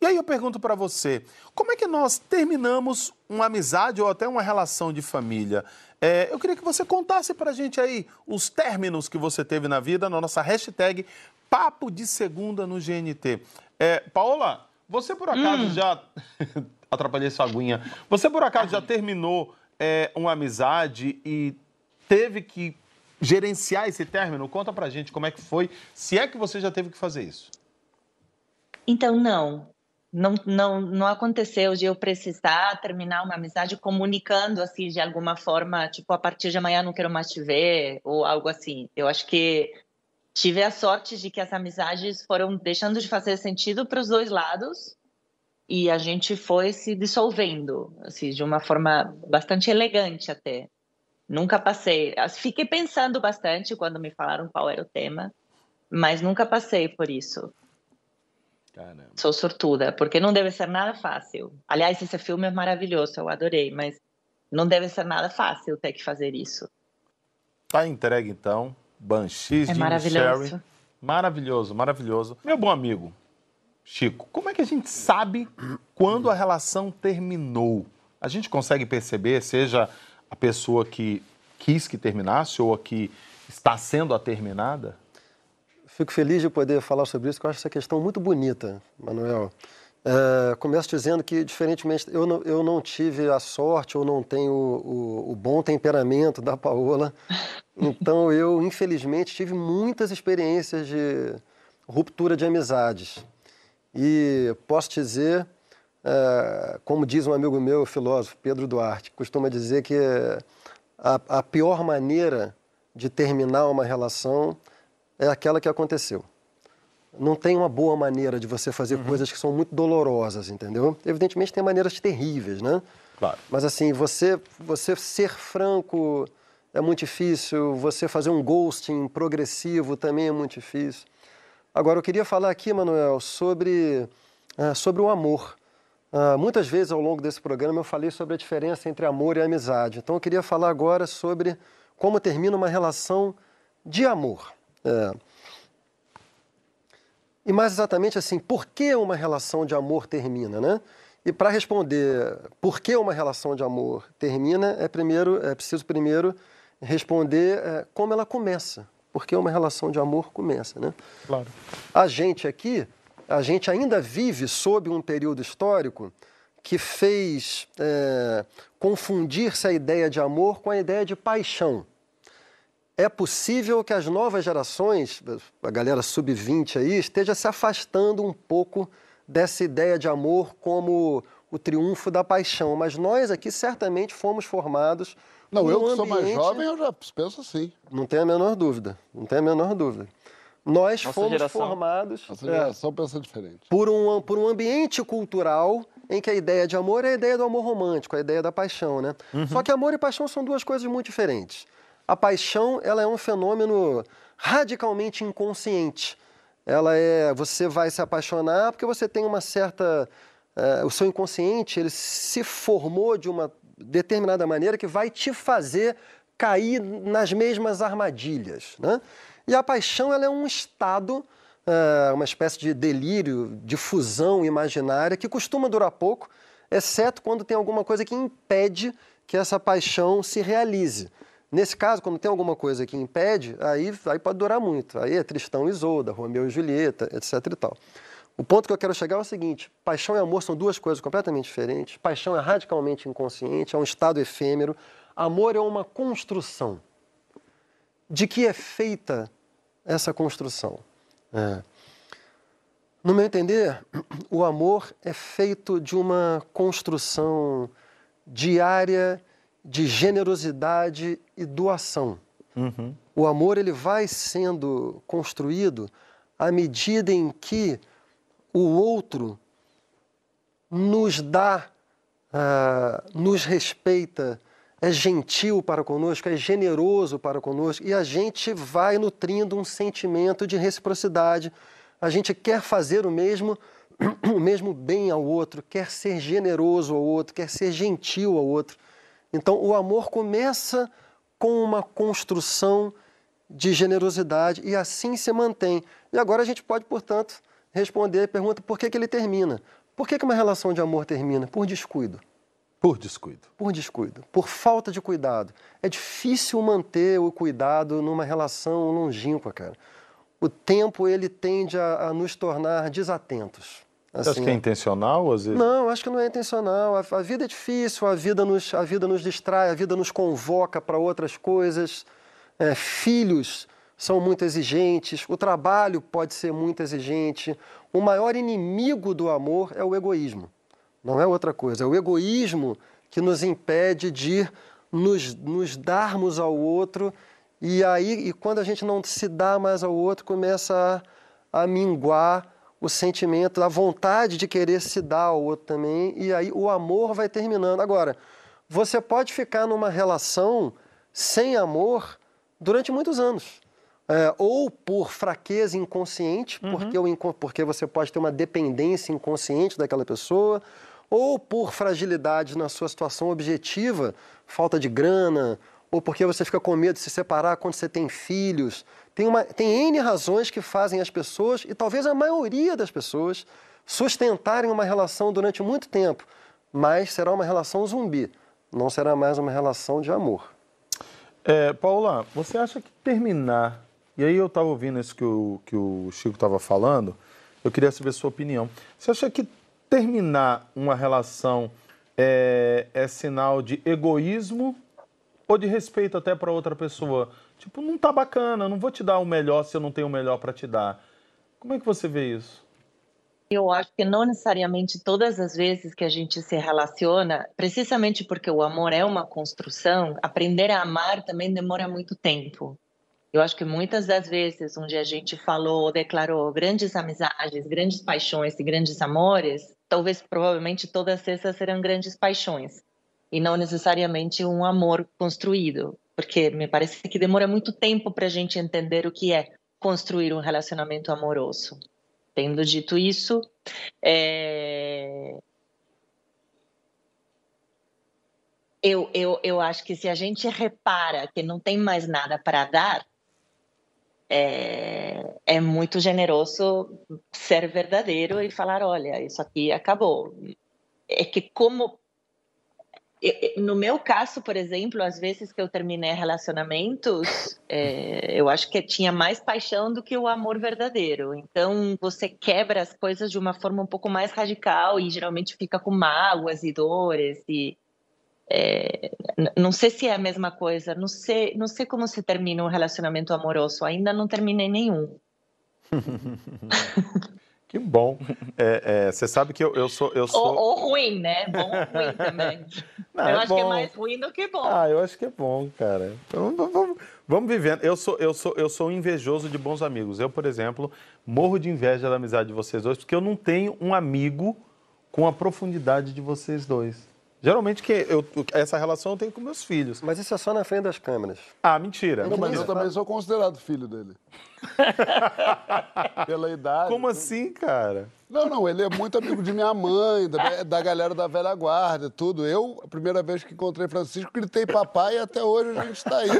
E aí eu pergunto para você, como é que nós terminamos uma amizade ou até uma relação de família? É, eu queria que você contasse para a gente aí os términos que você teve na vida na nossa hashtag Papo de Segunda no GNT. É, Paola, você por acaso hum. já... (laughs) Atrapalhei sua aguinha. Você por acaso já terminou é, uma amizade e teve que gerenciar esse término? Conta pra gente como é que foi, se é que você já teve que fazer isso. Então, não. Não, não, não aconteceu de eu precisar terminar uma amizade comunicando assim de alguma forma, tipo, a partir de amanhã não quero mais te ver, ou algo assim. Eu acho que tive a sorte de que as amizades foram deixando de fazer sentido para os dois lados e a gente foi se dissolvendo, assim, de uma forma bastante elegante até. Nunca passei. Fiquei pensando bastante quando me falaram qual era o tema, mas nunca passei por isso. Caramba. Sou sortuda, porque não deve ser nada fácil. Aliás, esse filme é maravilhoso, eu adorei, mas não deve ser nada fácil ter que fazer isso. Tá entregue então, Banshees é de maravilhoso. Sherry. Maravilhoso, maravilhoso. Meu bom amigo, Chico, como é que a gente sabe quando a relação terminou? A gente consegue perceber, seja a pessoa que quis que terminasse ou a que está sendo a terminada? Fico feliz de poder falar sobre isso, porque eu acho essa questão muito bonita, Manuel. É, começo dizendo que, diferentemente, eu não, eu não tive a sorte ou não tenho o, o, o bom temperamento da Paola. (laughs) Então, eu, infelizmente, tive muitas experiências de ruptura de amizades. E posso dizer, é, como diz um amigo meu, filósofo, Pedro Duarte, costuma dizer que a, a pior maneira de terminar uma relação é aquela que aconteceu. Não tem uma boa maneira de você fazer uhum. coisas que são muito dolorosas, entendeu? Evidentemente tem maneiras terríveis, né? Claro. Mas assim, você, você ser franco é muito difícil, você fazer um ghosting progressivo também é muito difícil. Agora, eu queria falar aqui, Manuel, sobre, uh, sobre o amor. Uh, muitas vezes ao longo desse programa eu falei sobre a diferença entre amor e amizade. Então, eu queria falar agora sobre como termina uma relação de amor. É. E mais exatamente assim, por que uma relação de amor termina, né? E para responder por que uma relação de amor termina, é, primeiro, é preciso primeiro responder é, como ela começa. Por que uma relação de amor começa, né? Claro. A gente aqui, a gente ainda vive sob um período histórico que fez é, confundir-se a ideia de amor com a ideia de paixão é possível que as novas gerações, a galera sub-20 aí, esteja se afastando um pouco dessa ideia de amor como o triunfo da paixão. Mas nós aqui certamente fomos formados. Não, eu que ambiente... sou mais jovem, eu já penso assim. Não tem a menor dúvida. Não tem a menor dúvida. Nós Nossa fomos geração. formados. Nossa geração é, pensa diferente. Por um, por um ambiente cultural em que a ideia de amor é a ideia do amor romântico, a ideia da paixão, né? Uhum. Só que amor e paixão são duas coisas muito diferentes. A paixão ela é um fenômeno radicalmente inconsciente. Ela é você vai se apaixonar porque você tem uma certa uh, o seu inconsciente ele se formou de uma determinada maneira que vai te fazer cair nas mesmas armadilhas, né? E a paixão ela é um estado, uh, uma espécie de delírio, de fusão imaginária que costuma durar pouco, exceto quando tem alguma coisa que impede que essa paixão se realize. Nesse caso, quando tem alguma coisa que impede, aí, aí pode durar muito. Aí é Tristão e Isolda, Romeu e Julieta, etc e tal. O ponto que eu quero chegar é o seguinte: paixão e amor são duas coisas completamente diferentes. Paixão é radicalmente inconsciente, é um estado efêmero. Amor é uma construção. De que é feita essa construção? É. No meu entender, o amor é feito de uma construção diária de generosidade e doação. Uhum. O amor ele vai sendo construído à medida em que o outro nos dá, uh, nos respeita, é gentil para conosco, é generoso para conosco e a gente vai nutrindo um sentimento de reciprocidade. A gente quer fazer o mesmo, (clears throat) o mesmo bem ao outro, quer ser generoso ao outro, quer ser gentil ao outro. Então o amor começa com uma construção de generosidade e assim se mantém. E agora a gente pode, portanto, responder a pergunta por que, que ele termina. Por que, que uma relação de amor termina? Por descuido. Por descuido. Por descuido, por falta de cuidado. É difícil manter o cuidado numa relação longínqua, cara. O tempo ele tende a, a nos tornar desatentos. Assim, Você acha que é intencional, às vezes? Não, acho que não é intencional. A, a, vida é difícil, a vida nos, a vida nos distrai, a vida nos convoca para outras coisas. É, filhos são muito exigentes, o trabalho pode ser muito exigente. O maior inimigo do amor é o egoísmo. Não é outra coisa. É o egoísmo que nos impede de nos, nos darmos ao outro. E aí, e quando a gente não se dá mais ao outro, começa a, a minguar o sentimento, a vontade de querer se dar ao outro também. E aí o amor vai terminando. Agora, você pode ficar numa relação sem amor durante muitos anos. É, ou por fraqueza inconsciente, uhum. porque, o, porque você pode ter uma dependência inconsciente daquela pessoa, ou por fragilidade na sua situação objetiva, falta de grana, ou porque você fica com medo de se separar quando você tem filhos. Tem, uma, tem N razões que fazem as pessoas, e talvez a maioria das pessoas, sustentarem uma relação durante muito tempo, mas será uma relação zumbi, não será mais uma relação de amor. É, Paula, você acha que terminar, e aí eu estava ouvindo isso que o, que o Chico estava falando, eu queria saber a sua opinião. Você acha que terminar uma relação é, é sinal de egoísmo ou de respeito até para outra pessoa? Tipo, não tá bacana, não vou te dar o melhor se eu não tenho o melhor para te dar. Como é que você vê isso? Eu acho que não necessariamente todas as vezes que a gente se relaciona, precisamente porque o amor é uma construção, aprender a amar também demora muito tempo. Eu acho que muitas das vezes onde a gente falou, declarou grandes amizades, grandes paixões e grandes amores, talvez provavelmente todas essas serão grandes paixões e não necessariamente um amor construído, porque me parece que demora muito tempo para a gente entender o que é construir um relacionamento amoroso. Tendo dito isso, é... eu, eu, eu acho que se a gente repara que não tem mais nada para dar, é, é muito generoso ser verdadeiro e falar, olha, isso aqui acabou. É que como no meu caso, por exemplo, às vezes que eu terminei relacionamentos, é, eu acho que tinha mais paixão do que o amor verdadeiro. Então, você quebra as coisas de uma forma um pouco mais radical e geralmente fica com mágoas e dores e é, não sei se é a mesma coisa, não sei, não sei como se termina um relacionamento amoroso, ainda não terminei nenhum. (laughs) que bom. É, é, você sabe que eu, eu sou. Eu sou... Ou, ou ruim, né? Bom ou ruim também. (laughs) Não, eu é acho bom. que é mais ruim do que bom. Ah, eu acho que é bom, cara. Então, vamos, vamos vivendo. Eu sou, eu, sou, eu sou invejoso de bons amigos. Eu, por exemplo, morro de inveja da amizade de vocês dois, porque eu não tenho um amigo com a profundidade de vocês dois. Geralmente que eu, essa relação eu tenho com meus filhos. Mas isso é só na frente das câmeras. Ah, mentira. Não, mas eu também sou considerado filho dele. (laughs) Pela idade. Como assim, cara? Não, não, ele é muito amigo de minha mãe, da, da galera da velha guarda, tudo. Eu, a primeira vez que encontrei Francisco, gritei papai e até hoje a gente está aí.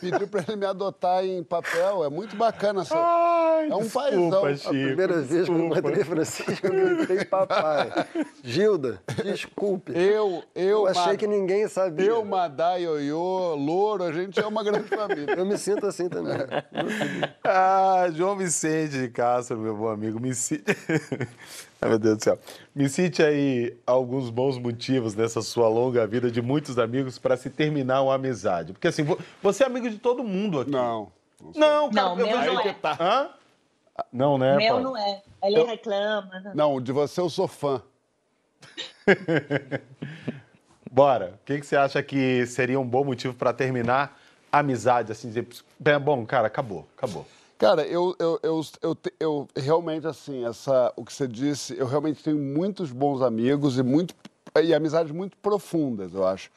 Pediu para ele me adotar em papel. É muito bacana essa. Ai, é um desculpa, paizão. Chico, a primeira desculpa. vez que eu encontrei Francisco, eu gritei papai. Gilda, desculpe. Eu, eu. Eu achei que ninguém sabia. Eu, Madá, Ioiô, Louro, a gente é uma grande (laughs) família. Eu me sinto assim também. (laughs) ah, João Vicente de Castro, meu bom amigo, me sinto. (laughs) Ai, meu Deus do céu. Me cite aí alguns bons motivos nessa sua longa vida de muitos amigos para se terminar uma amizade. Porque assim, você é amigo de todo mundo aqui. Não. Não, cara, não, eu meu não é. Tá. Hã? Não, né? Meu não é. Ele eu... reclama. Não, de você eu sou fã. (laughs) Bora. O que, que você acha que seria um bom motivo para terminar amizade, assim, dizer, bom, cara, acabou, acabou? Cara, eu, eu, eu, eu, eu, realmente, assim, essa, o que você disse, eu realmente tenho muitos bons amigos e, muito, e amizades muito profundas, eu acho.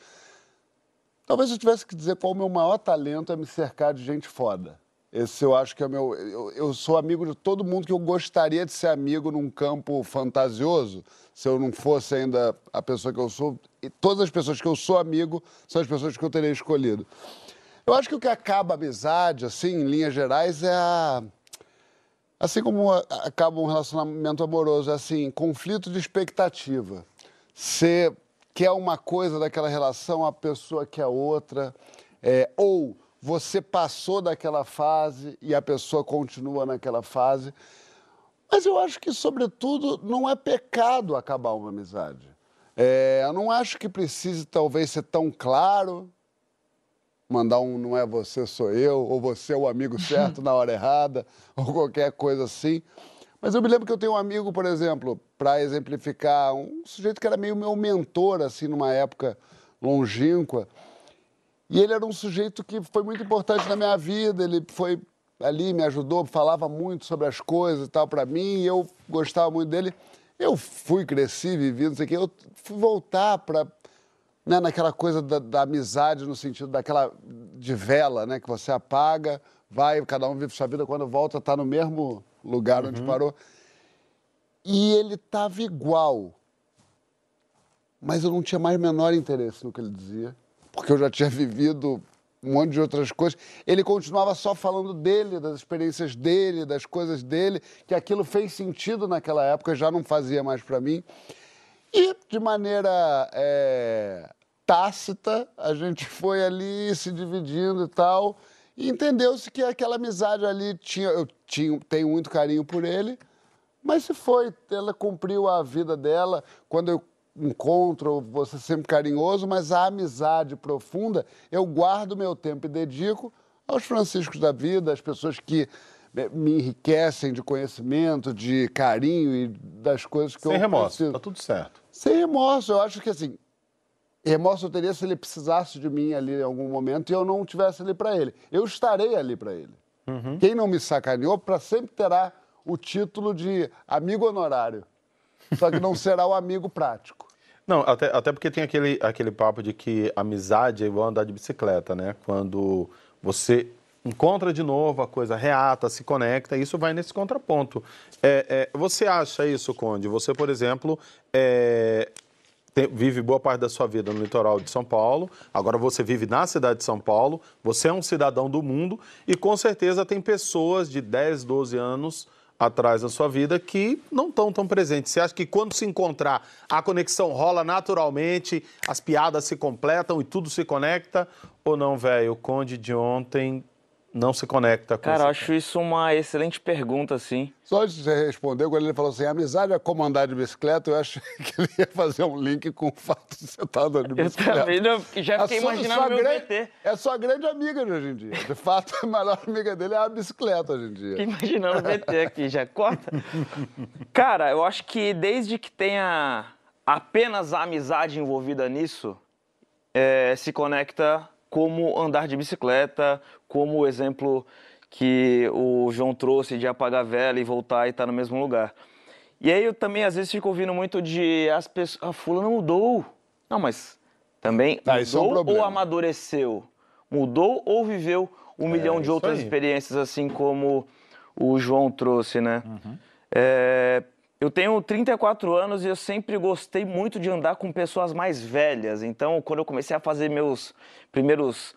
Talvez eu tivesse que dizer qual o meu maior talento é me cercar de gente foda. Esse eu acho que é o meu. Eu, eu, sou amigo de todo mundo que eu gostaria de ser amigo num campo fantasioso, se eu não fosse ainda a pessoa que eu sou. E todas as pessoas que eu sou amigo são as pessoas que eu teria escolhido. Eu acho que o que acaba a amizade, assim, em linhas gerais, é a. Assim como acaba um relacionamento amoroso, é assim, conflito de expectativa. Você quer uma coisa daquela relação, a pessoa quer outra. É, ou você passou daquela fase e a pessoa continua naquela fase. Mas eu acho que, sobretudo, não é pecado acabar uma amizade. É, eu não acho que precise, talvez, ser tão claro mandar um não é você, sou eu, ou você é o amigo certo na hora errada, (laughs) ou qualquer coisa assim. Mas eu me lembro que eu tenho um amigo, por exemplo, para exemplificar, um sujeito que era meio meu mentor, assim, numa época longínqua. E ele era um sujeito que foi muito importante na minha vida, ele foi ali, me ajudou, falava muito sobre as coisas e tal para mim, e eu gostava muito dele. Eu fui, cresci, vivi, não sei o quê, eu fui voltar para né, naquela coisa da, da, amizade, no sentido daquela de vela, né, que você apaga, vai, cada um vive sua vida, quando volta está no mesmo lugar uhum. onde parou. E ele estava igual, mas eu não tinha mais menor interesse no que ele dizia, porque eu já tinha (laughs) vivido um monte de outras coisas. Ele continuava só falando dele, das experiências dele, das coisas dele, que aquilo fez sentido naquela época, já não fazia mais para mim. E, de maneira é, tácita, a gente foi ali se dividindo e tal. E entendeu-se que aquela amizade ali tinha. Eu tinha, tenho muito carinho por ele, mas se foi, ela cumpriu a vida dela. Quando eu encontro, você sempre carinhoso, mas a amizade profunda, eu guardo meu tempo e dedico aos franciscos da vida, às pessoas que me enriquecem de conhecimento, de carinho e das coisas que Sem eu remorso, preciso. tá tudo certo. Sem remorso, eu acho que assim, remorso eu teria se ele precisasse de mim ali em algum momento e eu não estivesse ali para ele. Eu estarei ali para ele. Uhum. Quem não me sacaneou, para sempre terá o título de amigo honorário. Só que não será o amigo prático. (laughs) Não, até, até porque tem aquele, aquele papo de que amizade é igual andar de bicicleta, né? Quando você encontra de novo, a coisa reata, se conecta, isso vai nesse contraponto. É, é, você acha isso, Conde? Você, por exemplo, é, vive boa parte da sua vida no litoral de São Paulo, agora você vive na cidade de São Paulo, você é um cidadão do mundo e com certeza tem pessoas de 10, 12 anos atrás na sua vida que não estão tão presentes. Você acha que quando se encontrar, a conexão rola naturalmente, as piadas se completam e tudo se conecta? Ou não, velho? O Conde de ontem não se conecta com Cara, eu acho isso uma excelente pergunta, assim. Só antes de você responder, quando ele falou assim, amizade é como andar de bicicleta, eu achei (laughs) que ele ia fazer um link com o fato de você estar andando de bicicleta. Eu também não, já fiquei sua, imaginando sua meu grande, BT. É sua grande amiga de hoje em dia. De fato, (laughs) a melhor amiga dele é a bicicleta hoje em dia. Fiquei imaginando o BT aqui, já corta. Cara, eu acho que desde que tenha apenas a amizade envolvida nisso, é, se conecta como andar de bicicleta, como o exemplo que o João trouxe de apagar a vela e voltar e estar tá no mesmo lugar. E aí eu também às vezes fico ouvindo muito de as pessoas, a fula não mudou. Não, mas também ah, mudou é um ou amadureceu? Mudou ou viveu um é, milhão de outras aí. experiências assim como o João trouxe, né? Uhum. É, eu tenho 34 anos e eu sempre gostei muito de andar com pessoas mais velhas. Então, quando eu comecei a fazer meus primeiros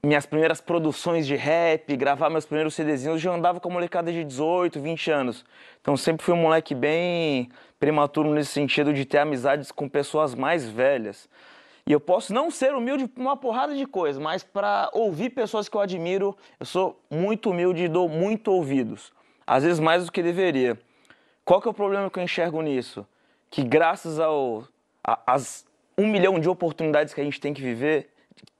minhas primeiras produções de rap, gravar meus primeiros CDzinhos, eu já andava com a molecada de 18, 20 anos. Então sempre fui um moleque bem prematuro nesse sentido de ter amizades com pessoas mais velhas. E eu posso não ser humilde por uma porrada de coisas, mas para ouvir pessoas que eu admiro, eu sou muito humilde e dou muito ouvidos. Às vezes mais do que deveria. Qual que é o problema que eu enxergo nisso? Que graças ao as um milhão de oportunidades que a gente tem que viver,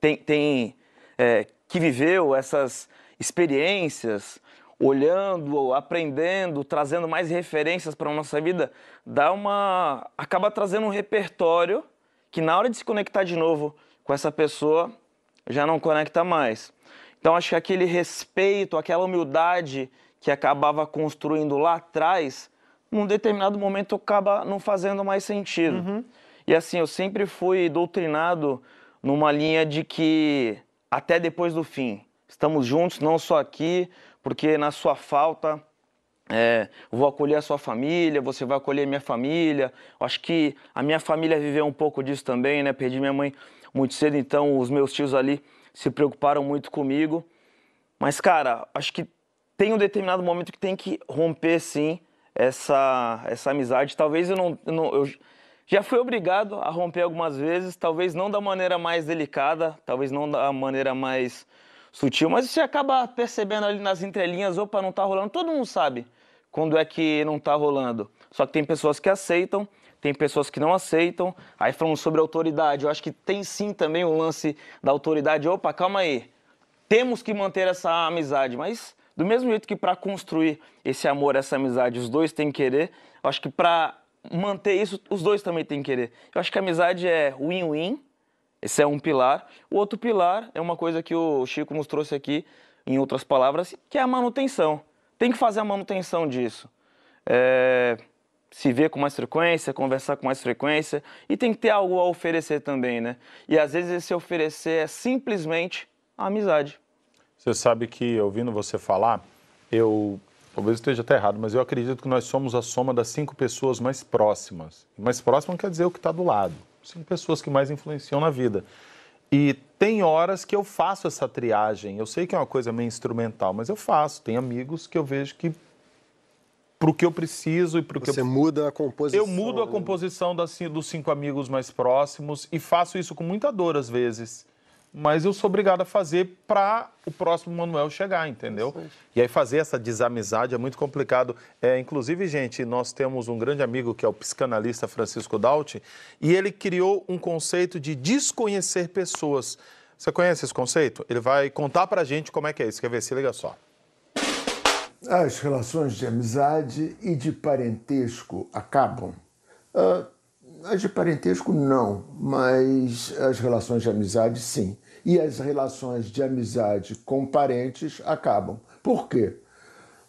tem, tem é, que viveu essas experiências, olhando, aprendendo, trazendo mais referências para a nossa vida, dá uma acaba trazendo um repertório que na hora de se conectar de novo com essa pessoa já não conecta mais. Então acho que aquele respeito, aquela humildade que acabava construindo lá atrás, num determinado momento acaba não fazendo mais sentido. Uhum. E assim, eu sempre fui doutrinado numa linha de que até depois do fim, estamos juntos, não só aqui, porque na sua falta é, vou acolher a sua família, você vai acolher a minha família. Acho que a minha família viveu um pouco disso também, né? Perdi minha mãe muito cedo, então os meus tios ali se preocuparam muito comigo. Mas, cara, acho que tem um determinado momento que tem que romper, sim, essa, essa amizade. Talvez eu não, eu não eu já fui obrigado a romper algumas vezes, talvez não da maneira mais delicada, talvez não da maneira mais sutil, mas você acaba percebendo ali nas entrelinhas, opa, não tá rolando. Todo mundo sabe quando é que não tá rolando. Só que tem pessoas que aceitam, tem pessoas que não aceitam. Aí falando sobre autoridade, eu acho que tem sim também o lance da autoridade. Opa, calma aí. Temos que manter essa amizade, mas do mesmo jeito que para construir esse amor, essa amizade, os dois têm que querer, eu acho que para manter isso, os dois também têm que querer. Eu acho que a amizade é win-win, esse é um pilar. O outro pilar é uma coisa que o Chico nos trouxe aqui, em outras palavras, que é a manutenção. Tem que fazer a manutenção disso. É, se ver com mais frequência, conversar com mais frequência e tem que ter algo a oferecer também, né? E às vezes esse oferecer é simplesmente a amizade. Você sabe que, ouvindo você falar, eu talvez esteja até errado, mas eu acredito que nós somos a soma das cinco pessoas mais próximas. Mais próximo quer dizer o que está do lado. Cinco pessoas que mais influenciam na vida. E tem horas que eu faço essa triagem. Eu sei que é uma coisa meio instrumental, mas eu faço. Tem amigos que eu vejo que para o que eu preciso e para o que Você eu... muda a composição. Eu mudo a né? composição das, dos cinco amigos mais próximos e faço isso com muita dor às vezes. Mas eu sou obrigado a fazer para o próximo Manuel chegar, entendeu? E aí fazer essa desamizade é muito complicado. É, inclusive, gente, nós temos um grande amigo que é o psicanalista Francisco Dauti e ele criou um conceito de desconhecer pessoas. Você conhece esse conceito? Ele vai contar para a gente como é que é isso. Quer ver? Se liga só. As relações de amizade e de parentesco acabam? Uh, as de parentesco não, mas as relações de amizade sim. E as relações de amizade com parentes acabam. Por quê?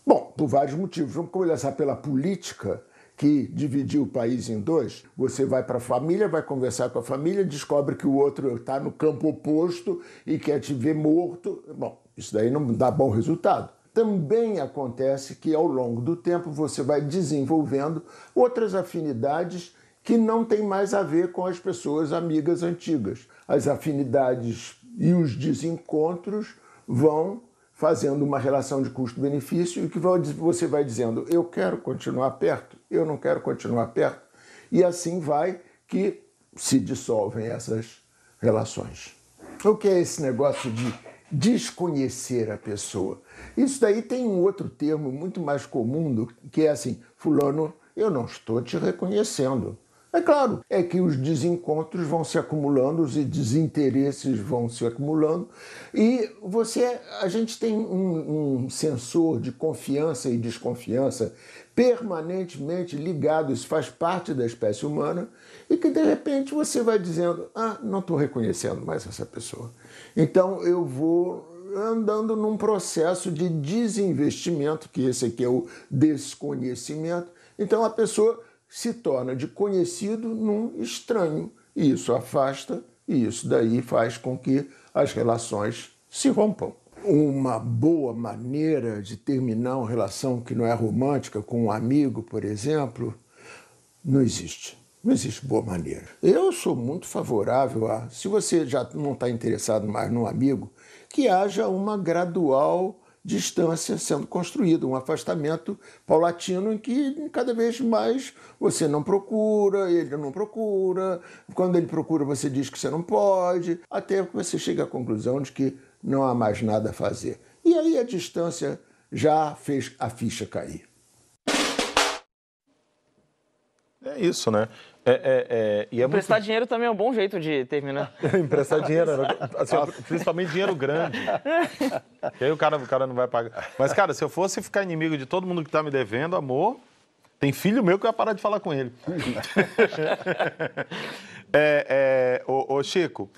Bom, por vários motivos. Vamos começar pela política que dividiu o país em dois. Você vai para a família, vai conversar com a família, descobre que o outro está no campo oposto e quer te ver morto. Bom, isso daí não dá bom resultado também acontece que ao longo do tempo você vai desenvolvendo outras afinidades que não têm mais a ver com as pessoas amigas antigas. As afinidades e os desencontros vão fazendo uma relação de custo-benefício e que você vai dizendo: eu quero continuar perto, eu não quero continuar perto. E assim vai que se dissolvem essas relações. O que é esse negócio de desconhecer a pessoa? Isso daí tem um outro termo muito mais comum, que é assim: Fulano, eu não estou te reconhecendo. É claro, é que os desencontros vão se acumulando, os desinteresses vão se acumulando, e você, a gente tem um, um sensor de confiança e desconfiança permanentemente ligado, isso faz parte da espécie humana, e que de repente você vai dizendo: ah, não estou reconhecendo mais essa pessoa. Então eu vou andando num processo de desinvestimento, que esse aqui é o desconhecimento. Então a pessoa se torna de conhecido num estranho, e isso afasta, e isso daí faz com que as relações se rompam. Uma boa maneira de terminar uma relação que não é romântica com um amigo, por exemplo, não existe. Não existe boa maneira. Eu sou muito favorável a, se você já não está interessado mais num amigo, que haja uma gradual distância sendo construída, um afastamento paulatino em que cada vez mais você não procura, ele não procura, quando ele procura você diz que você não pode, até que você chega à conclusão de que não há mais nada a fazer. E aí a distância já fez a ficha cair. É isso, né? É, é, é, e é Emprestar muito... dinheiro também é um bom jeito de terminar. (laughs) Emprestar dinheiro, assim, principalmente dinheiro grande. (laughs) que aí o cara, o cara não vai pagar. Mas, cara, se eu fosse ficar inimigo de todo mundo que está me devendo, amor, tem filho meu que vai parar de falar com ele. (laughs) é, é, ô, ô, Chico,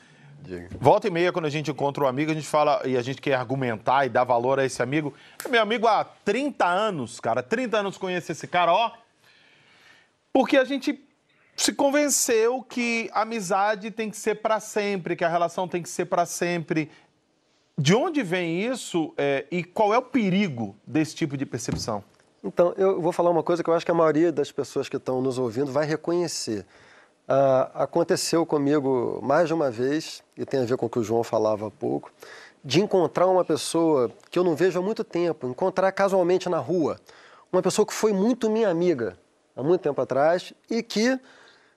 Diga. Volta e meia, quando a gente encontra um amigo, a gente fala e a gente quer argumentar e dar valor a esse amigo. Meu amigo há 30 anos, cara. 30 anos conheço esse cara, ó. Porque a gente se convenceu que a amizade tem que ser para sempre, que a relação tem que ser para sempre. De onde vem isso é, e qual é o perigo desse tipo de percepção? Então, eu vou falar uma coisa que eu acho que a maioria das pessoas que estão nos ouvindo vai reconhecer. Ah, aconteceu comigo mais de uma vez, e tem a ver com o que o João falava há pouco, de encontrar uma pessoa que eu não vejo há muito tempo, encontrar casualmente na rua. Uma pessoa que foi muito minha amiga há muito tempo atrás e que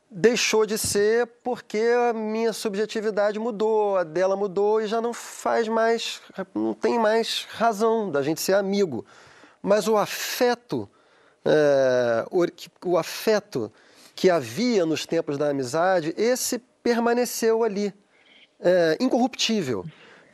deixou de ser porque a minha subjetividade mudou, a dela mudou e já não faz mais, não tem mais razão da gente ser amigo. Mas o afeto, é, o, afeto que havia nos tempos da amizade, esse permaneceu ali, é, incorruptível.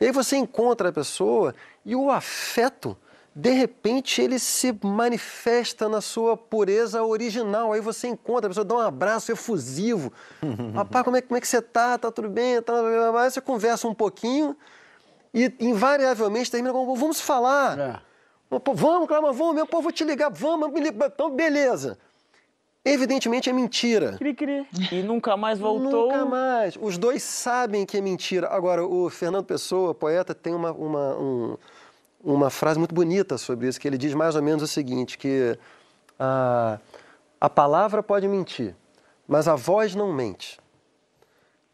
E aí você encontra a pessoa e o afeto de repente ele se manifesta na sua pureza original. Aí você encontra, a pessoa dá um abraço efusivo. (laughs) Rapaz, como é, como é que você tá? Tá tudo bem? Tá... Aí você conversa um pouquinho e invariavelmente termina com vamos falar. É. Pô, vamos, claro, vamos mesmo, pô, vou te ligar, vamos, então beleza. Evidentemente é mentira. Cri, cri. E nunca mais voltou. Nunca mais. Os dois sabem que é mentira. Agora, o Fernando Pessoa, poeta, tem uma, uma um, uma frase muito bonita sobre isso, que ele diz mais ou menos o seguinte, que a, a palavra pode mentir, mas a voz não mente.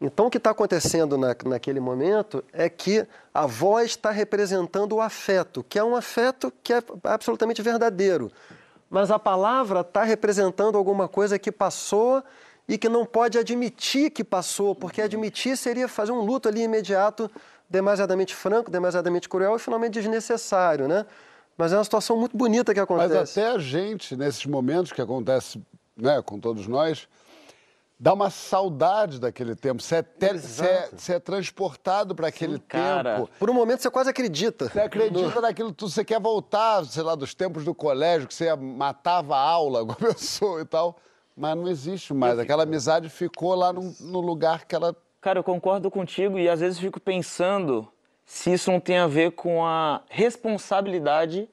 Então, o que está acontecendo na, naquele momento é que a voz está representando o afeto, que é um afeto que é absolutamente verdadeiro. Mas a palavra está representando alguma coisa que passou e que não pode admitir que passou, porque admitir seria fazer um luto ali imediato demasiadamente franco, demasiadamente cruel e finalmente desnecessário, né? Mas é uma situação muito bonita que acontece. Mas até a gente, nesses momentos que acontece né, com todos nós, dá uma saudade daquele tempo. Você é, te... você é, você é transportado para aquele Sim, tempo. Por um momento você quase acredita. Você acredita no... naquilo tudo. Você quer voltar, sei lá, dos tempos do colégio, que você matava a aula com a (laughs) pessoa e tal. Mas não existe mais. Aquela amizade ficou lá no, no lugar que ela Cara, eu concordo contigo e às vezes fico pensando se isso não tem a ver com a responsabilidade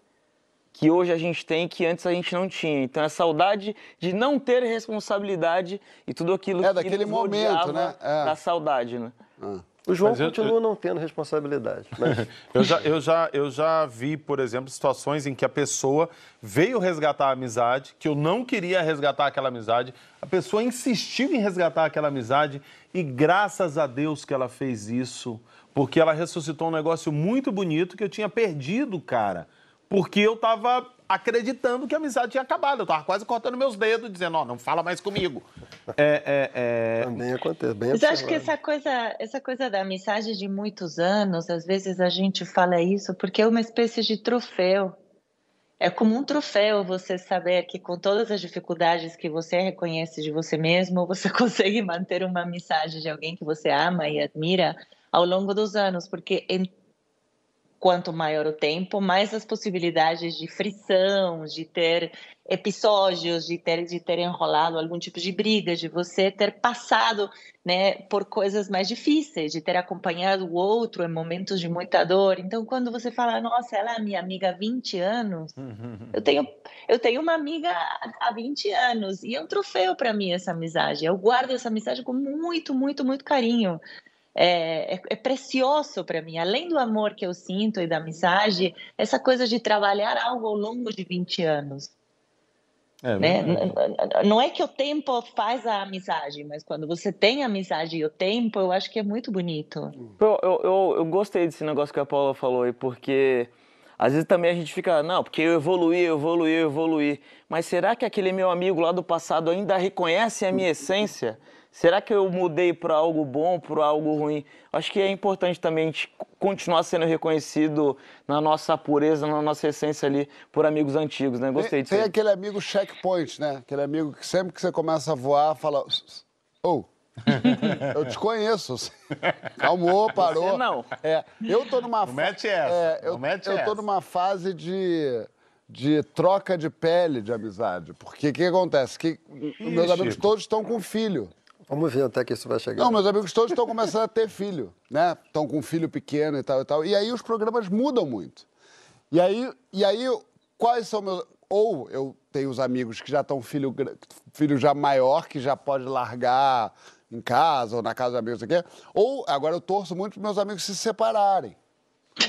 que hoje a gente tem que antes a gente não tinha. Então é saudade de não ter responsabilidade e tudo aquilo é, que daquele momento, né? É. Da saudade, né? Ah. O João eu, continua eu, não tendo responsabilidade. (laughs) Mas... eu, já, eu, já, eu já vi, por exemplo, situações em que a pessoa veio resgatar a amizade, que eu não queria resgatar aquela amizade, a pessoa insistiu em resgatar aquela amizade e graças a Deus que ela fez isso, porque ela ressuscitou um negócio muito bonito que eu tinha perdido, cara. Porque eu estava acreditando que a amizade tinha acabado. Eu estava quase cortando meus dedos, dizendo, ó, oh, não fala mais comigo. (laughs) É, é, é... Também acontece, bem Mas acho que essa coisa, essa coisa da amizade de muitos anos, às vezes a gente fala isso porque é uma espécie de troféu. É como um troféu você saber que com todas as dificuldades que você reconhece de você mesmo, (laughs) você consegue manter uma amizade de alguém que você ama e admira ao longo dos anos, porque em quanto maior o tempo, mais as possibilidades de frição, de ter episódios, de ter de ter enrolado algum tipo de briga, de você ter passado, né, por coisas mais difíceis, de ter acompanhado o outro em momentos de muita dor. Então, quando você fala, nossa, ela é minha amiga há 20 anos, eu tenho eu tenho uma amiga há 20 anos e é um troféu para mim essa amizade. Eu guardo essa amizade com muito, muito, muito carinho é, é, é precioso para mim. Além do amor que eu sinto e da amizade, essa coisa de trabalhar algo ao longo de 20 anos. É, né? Não é que o tempo faz a amizade, mas quando você tem a amizade e o tempo, eu acho que é muito bonito. Eu, eu, eu, eu gostei desse negócio que a Paula falou aí, porque às vezes também a gente fica, não, porque eu evoluí, eu evoluí, eu evoluí. Mas será que aquele meu amigo lá do passado ainda reconhece a minha essência? Será que eu mudei para algo bom, para algo ruim? Acho que é importante também a gente continuar sendo reconhecido na nossa pureza, na nossa essência ali, por amigos antigos, né? Gostei disso. Tem aquele amigo checkpoint, né? Aquele amigo que sempre que você começa a voar, fala... Oh, (laughs) eu te conheço. (laughs) Calmou, parou. Você não. É, eu tô numa... Não mete essa. É, eu, mete eu tô numa fase de de troca de pele de amizade. Porque o que acontece? Que Ixi. meus amigos todos estão com filho. Vamos ver até que isso vai chegar. Não, meus amigos todos estão começando a ter filho, né? Estão com um filho pequeno e tal e tal. E aí os programas mudam muito. E aí, e aí quais são meus. Ou eu tenho os amigos que já estão filho, filho já maior, que já pode largar em casa ou na casa de amigos aqui. Ou agora eu torço muito para meus amigos se separarem.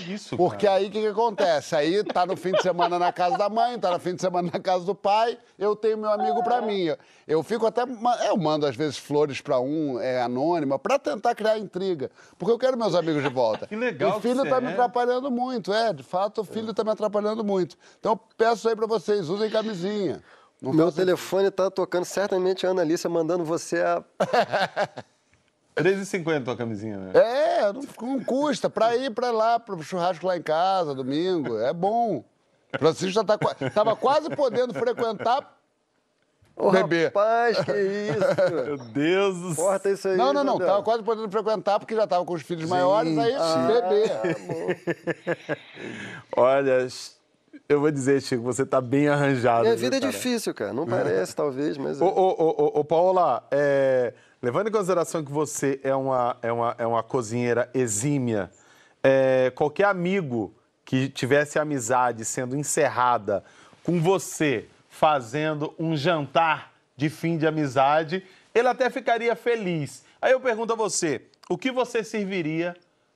Isso, Porque cara. aí o que, que, acontece? Aí tá no fim de semana na casa da mãe, tá no fim de semana na casa do pai, eu tenho meu amigo para mim. Eu fico até. Eu mando às vezes flores para um, é anônima, para tentar criar intriga. Porque eu quero meus amigos de volta. Que legal. O filho que tá é. me atrapalhando muito, é, de fato, o filho é. tá me atrapalhando muito. Então eu peço aí para vocês, usem camisinha. Não meu telefone tá tocando, certamente a Ana Alicia mandando você a. (laughs) 3,50 a camisinha, né? É, não, não custa. Pra ir pra lá, pro churrasco lá em casa, domingo, é bom. Francisco já tá, tava quase podendo frequentar Ô, bebê. Rapaz, que isso? (laughs) Meu Deus do céu. Corta isso aí. Não, não, não. Tava quase podendo frequentar porque já tava com os filhos maiores, aí Ah, bebê. Olha, eu vou dizer, Chico, você tá bem arranjado. Minha viu, vida é cara? difícil, cara. Não parece, talvez, mas. Ô, ô, ô, ô, ô, Paola, é, levando em consideração que você é uma, é uma, é uma cozinheira exímia, é, qualquer amigo que tivesse amizade sendo encerrada com você fazendo um jantar de fim de amizade, ele até ficaria feliz. Aí eu pergunto a você, o que você serviria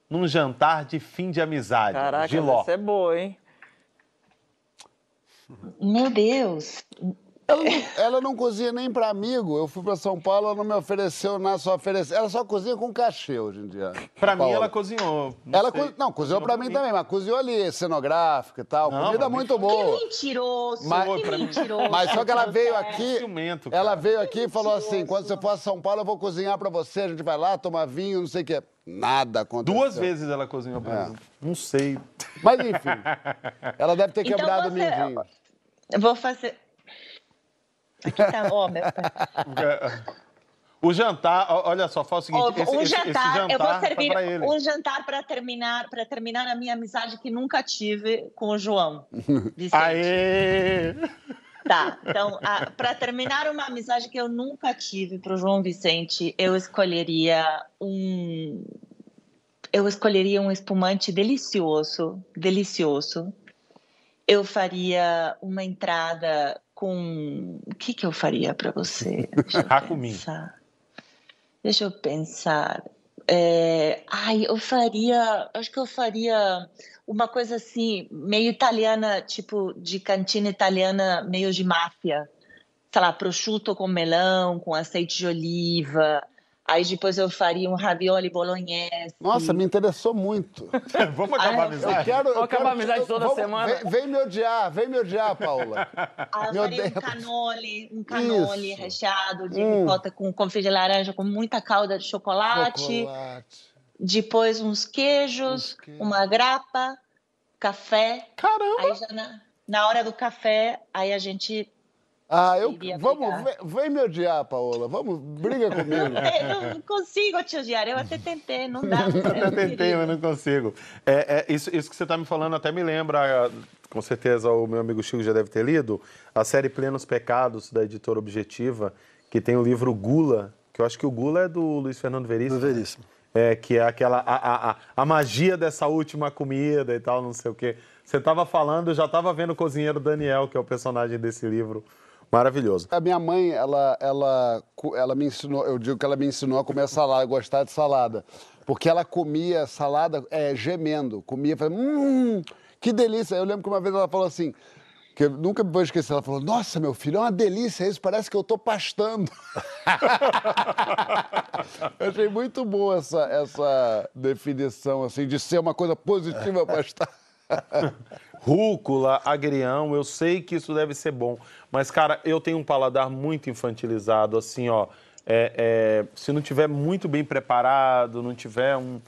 num jantar de fim de amizade? Caraca, Giló. essa é boa, hein? Meu Deus. Ela não, (laughs) ela não cozinha nem pra amigo. Eu fui pra São Paulo, ela não me ofereceu nada, só ofereceu. Ela só cozinha com cachê hoje em dia. Pra mim, ela cozinhou. Não Ela sei. co... Não, cozinhou pra mim também, mas cozinhou ali, cenográfica e tal. Não, Comida mim muito Que boa. mentiroso, Mas- que mentiroso. Mas só que ela veio aqui. Ciumento, cara. Ela veio aqui e falou assim: quando você for a São Paulo, eu vou cozinhar pra você. A gente vai lá, tomar vinho, não sei o quê. Nada aconteceu. Duas vezes ela cozinhou pra É. mim. Não sei. Mas enfim. Ela deve ter Então quebrado o você- mindinho. Eu vou fazer. Aqui tá, ó, meu pai. (laughs) O jantar, olha só, faz o seguinte: esse, um esse- esse jantar, eu vou tá servir ele. um jantar para terminar, para terminar a minha amizade que nunca tive com o João. (laughs) Vicente. Aê! Tá, então, para terminar uma amizade que eu nunca tive para o João Vicente, eu escolheria um. Eu escolheria um espumante delicioso, delicioso. Eu faria uma entrada com. O que, que eu faria para você? (laughs) Deixa pensar. Deixa eu pensar. É, Ai, eu faria. Acho que eu faria uma coisa assim, meio italiana, tipo de cantina italiana, meio de máfia. Sei lá, prosciutto com melão, com azeite de oliva. Aí depois eu faria um ravioli bolognese. Nossa, me interessou muito. (laughs) Vamos acabar a Ah, eu- amizade? Eu quero. eu Vamos acabar quero- a amizade toda vamos- semana? Vem, vem me odiar, vem me odiar, Paula. Ah, eu Meu faria um Deus. canole, um canole Isso. recheado de Hum. ricota com confit de laranja, com muita calda de chocolate. Chocolate. Depois uns queijos, Uns queijos. uma grapa, café. Caramba! Aí já na, na hora do café, aí a gente. Ah, eu. Vamos, vem, vem me odiar, Paola. Vamos, briga comigo. (laughs) Eu não consigo te odiar, eu até tentei, não dá. Eu tentei, mas não consigo. É, é, isso, isso que você está me falando até me lembra, com certeza o meu amigo Chico já deve ter lido, a série Plenos Pecados, da editora Objetiva, que tem o livro Gula, que eu acho que o Gula é do Luiz Fernando Veríssimo. Do Veríssimo. É, que é aquela. A, a, a, a magia dessa última comida e tal, não sei o quê. Você estava falando, eu já estava vendo o cozinheiro Daniel, que é o personagem desse livro. Maravilhoso. A minha mãe, ela, ela, ela me ensinou, eu digo que ela me ensinou a comer salada, a gostar de salada. Porque ela comia salada é, gemendo, comia, falei, hum, que delícia. Eu lembro que uma vez ela falou assim, que eu nunca vou esquecer, ela falou, nossa, meu filho, é uma delícia isso, parece que eu tô pastando. (laughs) eu achei muito boa essa, essa definição, assim, de ser uma coisa positiva pastar. (laughs) Rúcula, agrião, eu sei que isso deve ser bom. Mas, cara, eu tenho um paladar muito infantilizado, assim, ó. é, é, se não tiver muito bem preparado, não tiver um.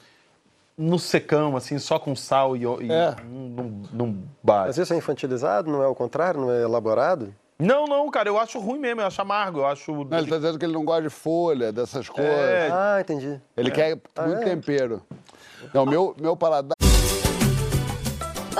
No secão, assim, só com sal e, e É. não, não Mas bate. isso é infantilizado, não é o contrário, não é elaborado? Não, não, cara, eu acho ruim mesmo, eu acho amargo, eu acho. Não, ele tá dizendo que ele não gosta de folha, dessas coisas. É. Ah, entendi. Ele quer muito é? tempero. Não, meu, meu paladar.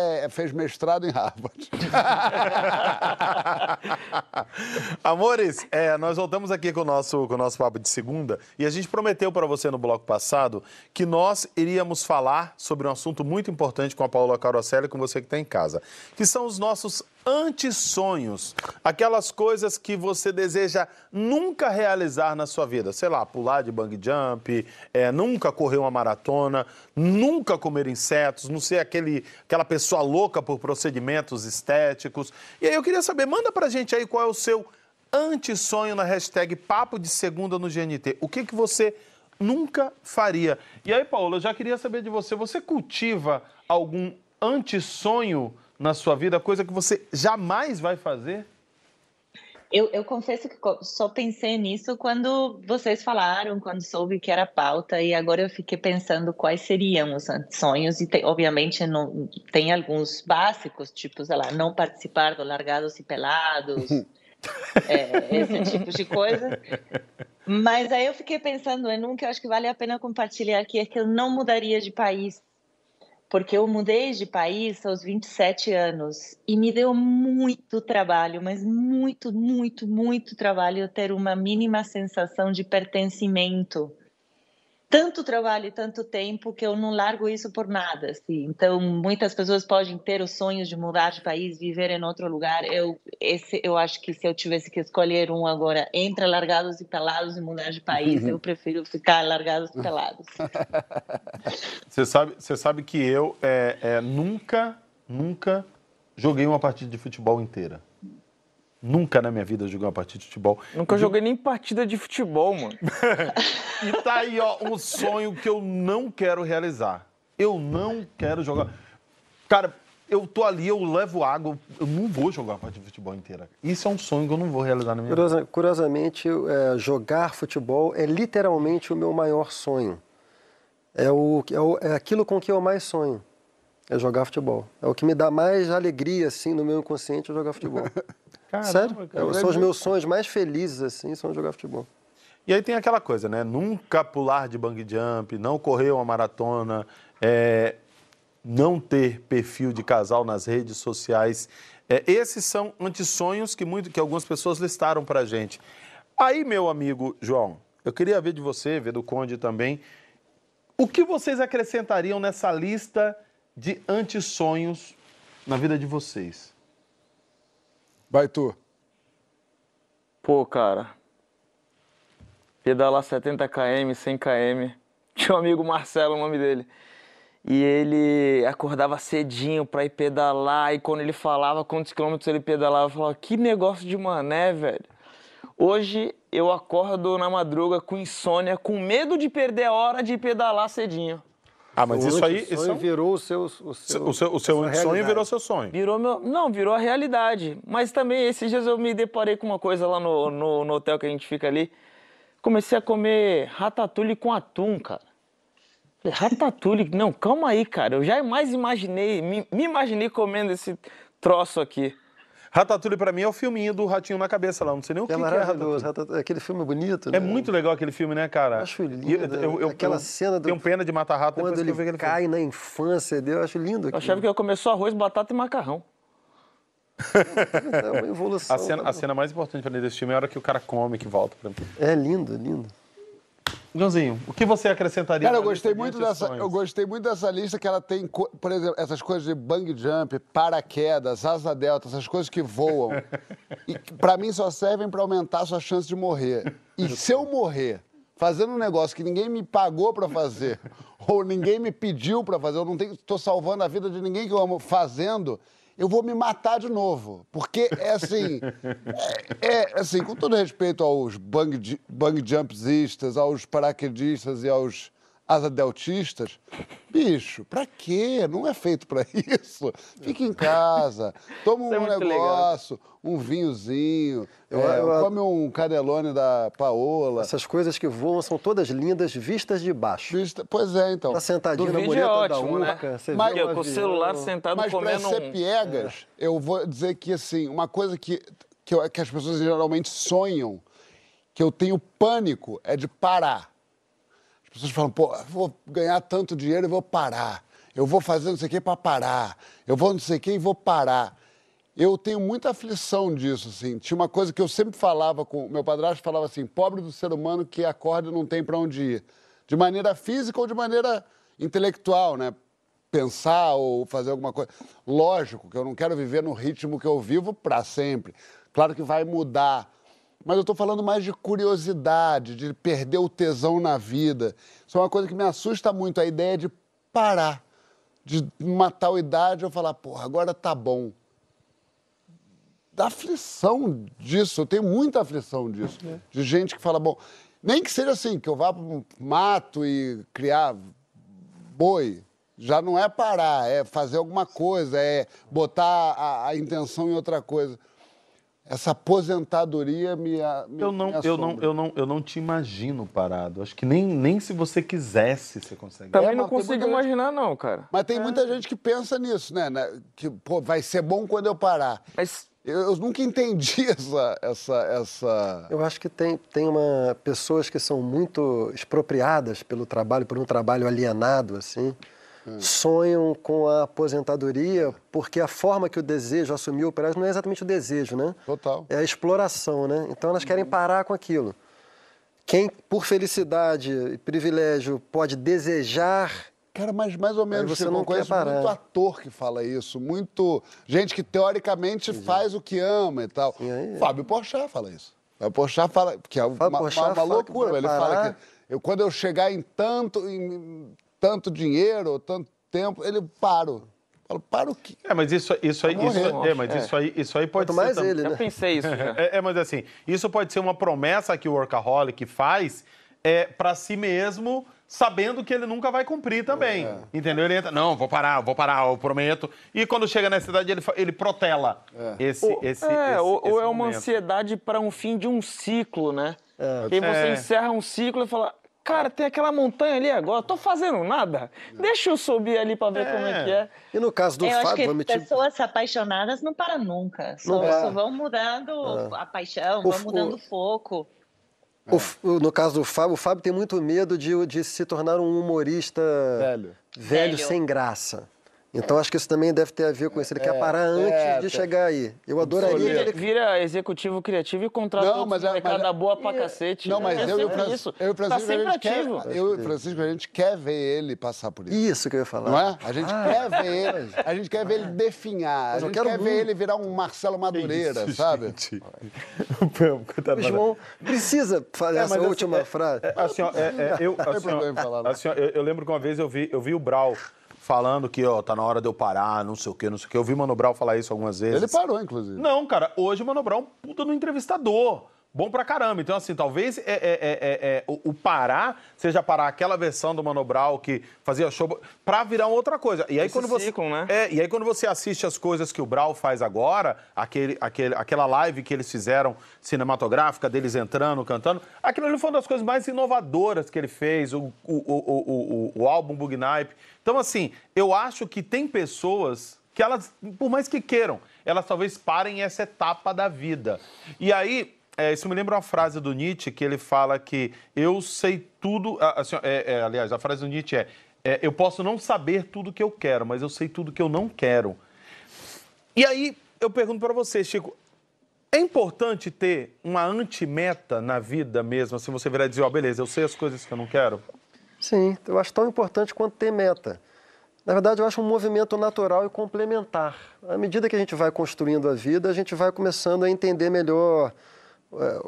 É, fez mestrado em Harvard. (laughs) Amores, é, nós voltamos aqui com o, nosso, com o nosso papo de segunda e a gente prometeu para você no bloco passado que nós iríamos falar sobre um assunto muito importante com a Paula Caroselli, com você que está em casa, que são os nossos antissonhos, aquelas coisas que você deseja nunca realizar na sua vida, sei lá, pular de bang jump, é, nunca correr uma maratona, nunca comer insetos, não ser aquele, aquela pessoa louca por procedimentos estéticos. E aí eu queria saber, manda pra gente aí qual é o seu antissonho na hashtag Papo de Segunda no GNT. O que, que você nunca faria? E aí, Paula, eu já queria saber de você, você cultiva algum antissonho na sua vida, coisa que você jamais vai fazer? Eu, eu, confesso que só pensei nisso quando vocês falaram, quando soube que era pauta, e agora eu fiquei pensando quais seriam os sonhos, e tem, obviamente não, tem alguns básicos, tipo, sei lá, não participar do Largados e Pelados, (laughs) é, esse tipo de coisa. Mas aí eu fiquei pensando em um que eu acho que vale a pena compartilhar aqui, é que eu não mudaria de país porque eu mudei de país aos 27 anos e me deu muito trabalho, mas muito, muito, muito trabalho ter uma mínima sensação de pertencimento tanto trabalho e tanto tempo que eu não largo isso por nada. Assim. Então, muitas pessoas podem ter os sonhos de mudar de país, viver em outro lugar. Eu, esse, eu acho que se eu tivesse que escolher um agora entre largados e pelados e mudar de país, eu prefiro ficar largados e pelados. (laughs) Você sabe, você sabe que eu é, é, nunca, nunca joguei uma partida de futebol inteira. Nunca na minha vida joguei uma partida de futebol. Nunca joguei nem partida de futebol, mano. (laughs) e tá aí, ó, um sonho que eu não quero realizar. Eu não quero jogar. Cara, eu tô ali, eu levo água, eu não vou jogar uma partida de futebol inteira. Isso é um sonho que eu não vou realizar na minha Curiosa, vida. Curiosamente, é, jogar futebol é literalmente o meu maior sonho. É, o, é, o, é aquilo com que eu mais sonho. É jogar futebol. É o que me dá mais alegria, assim, no meu inconsciente, é jogar futebol. (laughs) Caramba, Sério? Cara, são os meus sonhos mais felizes, assim, são jogar futebol. E aí tem aquela coisa, né? Nunca pular de bang jump, não correr uma maratona, é, não ter perfil de casal nas redes sociais. É, esses são antissonhos que, muito, que algumas pessoas listaram pra gente. Aí, meu amigo João, eu queria ver de você, ver do Conde também, o que vocês acrescentariam nessa lista de antissonhos na vida de vocês? Vai tu. Pô, cara. Pedalar 70 km, 100 km. Tinha um amigo Marcelo, o nome dele. E ele acordava cedinho pra ir pedalar. E quando ele falava quantos quilômetros ele pedalava, eu falava, que negócio de mané, velho. Hoje eu acordo na madruga com insônia, com medo de perder a hora de pedalar cedinho. Ah, mas isso aí. Isso sonho virou o seu. O seu, o seu, o seu sonho virou seu sonho. Virou meu. Não, virou a realidade. Mas também, esses dias eu me deparei com uma coisa lá no, no, no hotel que a gente fica ali. Comecei a comer ratatouille com atum, cara. Ratatouille, não, calma aí, cara. Eu jamais imaginei, me, me imaginei comendo esse troço aqui. Ratatouille pra mim é o filminho do Ratinho na Cabeça lá, não sei nem o que, é que é Ratatouille. Aquele filme bonito, né? É muito legal aquele filme, né, cara? Eu acho lindo. Eu, eu, eu, aquela cena do... Tenho pena de matar rato Quando ele cai na infância dele, eu acho lindo aquilo. Eu achava que eu comer só arroz, batata e macarrão. É uma evolução. A cena, tá a cena mais importante pra mim desse filme é a hora que o cara come, que volta pra mim. É lindo, lindo. Joãozinho, o que você acrescentaria? Cara, eu gostei muito dessa, eu gostei muito dessa lista que ela tem, por exemplo, essas coisas de bang jump, paraquedas, asa delta, essas coisas que voam. (laughs) e para mim só servem para aumentar a sua chance de morrer. E se eu morrer fazendo um negócio que ninguém me pagou para fazer, (laughs) ou ninguém me pediu para fazer, eu não estou salvando a vida de ninguém que eu amo fazendo, eu vou me matar de novo. Porque é assim, (laughs) é, é assim, com todo respeito aos bang, bang jumpsistas, aos paraquedistas e aos asa deltistas. Bicho, pra quê? Não é feito para (laughs) isso. Fica em casa, toma um é negócio, legal. um vinhozinho, eu, é, eu, come um canelone da Paola. Essas coisas que voam são todas lindas, vistas de baixo. Vista, pois é, então. Tá sentadinho Do na mureta é ótimo, da Urca, né? você Mas, com o celular sentado Mas comendo pra ser um... piegas, é. eu vou dizer que, assim, uma coisa que, que, eu, que as pessoas geralmente sonham, que eu tenho pânico, é de parar pessoas falam, pô, vou ganhar tanto dinheiro e vou parar. Eu vou fazer não sei o que para parar. Eu vou não sei o que e vou parar. Eu tenho muita aflição disso, assim. Tinha uma coisa que eu sempre falava com... Meu padrasto falava assim, pobre do ser humano que acorda e não tem para onde ir. De maneira física ou de maneira intelectual, né? Pensar ou fazer alguma coisa. Lógico que eu não quero viver no ritmo que eu vivo para sempre. Claro que vai mudar mas eu estou falando mais de curiosidade, de perder o tesão na vida. Isso é uma coisa que me assusta muito, a ideia de parar, de uma tal idade eu falar, porra, agora tá bom. Da aflição disso, eu tenho muita aflição disso. É. De gente que fala, bom, nem que seja assim, que eu vá para um mato e criar boi. Já não é parar, é fazer alguma coisa, é botar a, a intenção em outra coisa essa aposentadoria me, me eu não me eu não eu não eu não te imagino parado acho que nem, nem se você quisesse você consegue também é, não consigo imaginar gente... não cara mas tem é. muita gente que pensa nisso né, né? que pô, vai ser bom quando eu parar mas eu, eu, nunca entendi (laughs) essa, essa, essa. Eu acho que tem, tem uma, pessoas que são muito expropriadas pelo trabalho, por um trabalho alienado, assim sonham com a aposentadoria porque a forma que o desejo assumiu o prazo não é exatamente o desejo, né? Total. É a exploração, né? Então elas querem parar com aquilo. Quem, por felicidade e privilégio, pode desejar Cara, mas mais ou menos, você não conhece muito ator que fala isso, muito gente que teoricamente faz o que ama e tal. Sim, aí, Fábio Porchat fala isso. Fábio Porchat fala que é uma, uma, uma loucura. Ele fala que eu, quando eu chegar em tanto, em tanto dinheiro, tanto tempo, ele paro. Falo, para o quê? É, mas isso, isso aí, isso, é, mas é. isso aí, isso aí pode Quanto ser. mais tam... ele, né? Eu pensei isso. É, é, mas assim, isso pode ser uma promessa que o workaholic faz é, para si mesmo, sabendo que ele nunca vai cumprir também. É. Entendeu? Ele entra, não, vou parar, vou parar, eu prometo. E quando chega nessa idade, ele, ele protela é. esse, ou, esse, é, esse, ou, esse ou é uma ansiedade para um fim de um ciclo, né? É. E aí você é. encerra um ciclo e fala, Cara, tem aquela montanha ali agora, tô fazendo nada. Deixa eu subir ali para ver é. como é que é. E no caso do eu Fábio, acho que pessoas te... apaixonadas não param nunca. Só, só vão mudando ah. a paixão, o, vão mudando o foco. O, no caso do Fábio, o Fábio tem muito medo de, de se tornar um humorista velho, velho, velho. sem graça. Então acho que isso também deve ter a ver com isso. Ele é, quer parar antes é, de chegar aí. Eu adoraria que ele vira executivo criativo e contrata não, mas, é, mas, da boa pra cacete. Não, mas é eu, e o Francisco, eu, tá Francisco, a gente quer, eu e Francisco, a gente quer ver ele passar por isso. Isso que eu ia falar. Não é? A gente ah, quer ver ele, a gente quer ver ele definhar, a gente quer ver ele virar um Marcelo Madureira, isso, sabe? o João (laughs) precisa fazer é, essa assim, última é, frase. É, assim, assim, assim, eu, eu lembro que uma vez eu vi, eu vi o Brau falando que, ó, tá na hora de eu parar, não sei o quê, não sei o quê. Eu vi o Mano Brown falar isso algumas vezes. Ele parou, inclusive. Não, cara, hoje o Mano Brown é um puta no entrevistador. Bom pra caramba. Então, assim, talvez é, é, é, é o, o, parar seja parar aquela versão do Mano Brown que fazia show pra virar outra coisa. E aí, Esse quando você. Ciclo, né? É, e aí, quando você assiste as coisas que o Brown faz agora, aquele, aquele, aquela live que eles fizeram cinematográfica, deles entrando, cantando, aquilo ali foi uma das coisas mais inovadoras que ele fez, o, o, o, o, o álbum Bug Nipe. Então, assim, eu acho que tem pessoas que elas, por mais que queiram, elas talvez parem essa etapa da vida. E aí, é, isso me lembra uma frase do Nietzsche que ele fala que eu sei tudo. Assim, é, é, aliás, a frase do Nietzsche é, é: Eu posso não saber tudo que eu quero, mas eu sei tudo que eu não quero. E aí eu pergunto para você, Chico, é importante ter uma antimeta na vida mesmo, assim você virar e dizer, ó, oh, beleza, eu sei as coisas que eu não quero? Sim, eu acho tão importante quanto ter meta. Na verdade, eu acho um movimento natural e complementar. À medida que a gente vai construindo a vida, a gente vai começando a entender melhor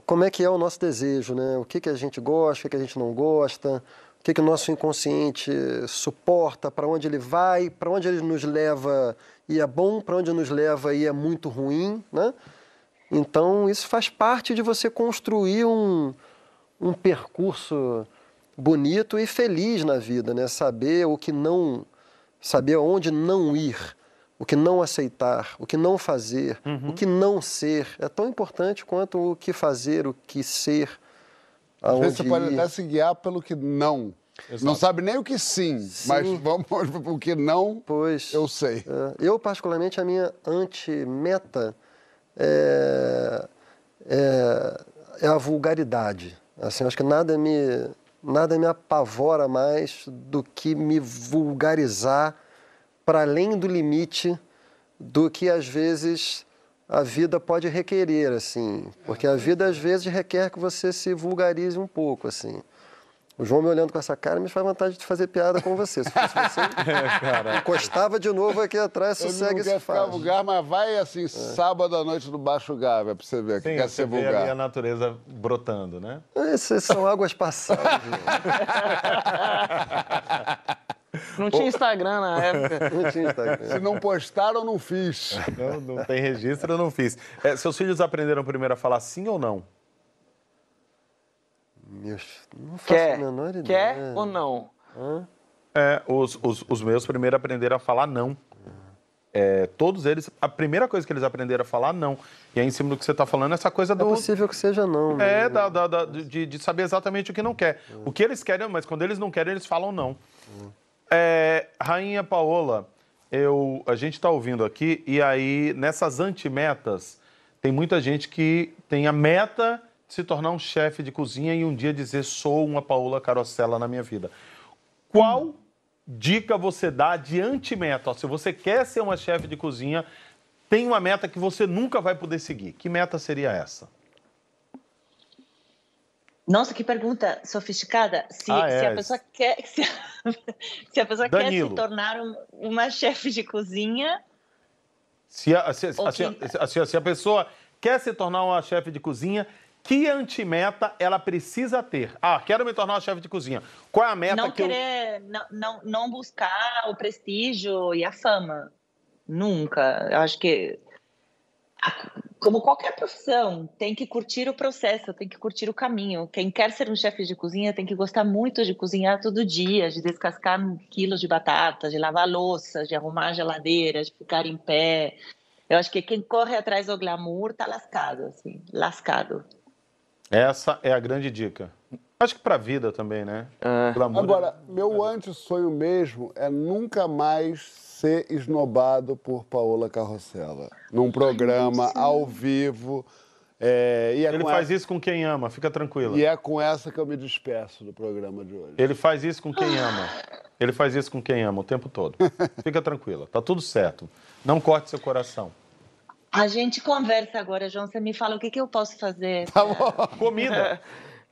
como é que é o nosso desejo, né? O que, que a gente gosta, o que, que a gente não gosta, o que, que o nosso inconsciente suporta, para onde ele vai, para onde ele nos leva e é bom, para onde nos leva e é muito ruim, né? Então, isso faz parte de você construir um, um percurso bonito e feliz na vida, né? Saber o que não, saber onde não ir, o que não aceitar, o que não fazer, uhum. o que não ser. É tão importante quanto o que fazer, o que ser. Às vezes você ir. pode até se guiar pelo que não. Exato. Não sabe nem o que sim, sim. mas vamos (laughs) o que não, pois, eu sei. É, eu, particularmente, a minha anti-meta é, é, é, a vulgaridade. Assim, acho que nada me, nada me apavora mais do que me vulgarizar para além do limite do que, às vezes, a vida pode requerer, assim. Porque a vida, às vezes, requer que você se vulgarize um pouco, assim. O João me olhando com essa cara me faz vontade de fazer piada com você. Se fosse você, (laughs) é, encostava de novo aqui atrás, sossega esse faz. vulgar, mas vai assim, é. sábado à noite no Baixo Gávea, pra você ver que quer ser vulgar. Vê a natureza brotando, né? Essas são águas passadas. (laughs) Não tinha Instagram na (laughs) época. Não tinha Instagram. Se não postaram, não fiz. Não, não tem registro, eu não fiz. É, seus filhos aprenderam primeiro a falar sim ou não? Meus, não faço quer, a menor ideia. Quer ou não? Hã? É, os, os, os meus primeiro aprenderam a falar não. É, todos eles, a primeira coisa que eles aprenderam a falar, não. E aí, em cima do que você está falando, essa coisa é do. É possível que seja não. É, da, da, da, de, de, saber exatamente o que não quer. O que eles querem, mas quando eles não querem, eles falam não. É, Rainha Paola, eu, a gente está ouvindo aqui, e aí, nessas antimetas, tem muita gente que tem a meta se tornar um chefe de cozinha e um dia dizer sou uma Paola Carosella na minha vida. Qual dica você dá de anti-meta? Se você quer ser uma chefe de cozinha, tem uma meta que você nunca vai poder seguir. Que meta seria essa? Nossa, que pergunta sofisticada. Se, ah, é. se a pessoa quer, (laughs) se a, se a pessoa quer se tornar uma chefe de cozinha. Se a, se, se, se a pessoa quer se tornar uma chefe de cozinha, que antimeta ela precisa ter? Ah, quero me tornar uma chefe de cozinha. Qual é a meta não que querer, eu... não, não, não buscar o prestígio e a fama. Nunca. Eu acho que, como qualquer profissão, tem que curtir o processo, tem que curtir o caminho. Quem quer ser um chefe de cozinha tem que gostar muito de cozinhar todo dia, de descascar quilos de batata, de lavar louça, de arrumar a geladeira, de ficar em pé. Eu acho que quem corre atrás do glamour tá lascado, assim, lascado. Essa é a grande dica. Acho que para a vida também, né? É. Agora, meu anti-sonho mesmo é nunca mais ser esnobado por Paola Carrossela. Num programa Ai, ao vivo. É, é Ele faz essa... isso com quem ama, fica tranquilo. E é com essa que eu me despeço do programa de hoje. Ele faz isso com quem ama. Ele faz isso com quem ama o tempo todo. Fica tranquila, tá tudo certo. Não corte seu coração. A gente conversa agora, João. Você me fala o que, que eu posso fazer. Tá bom. Comida.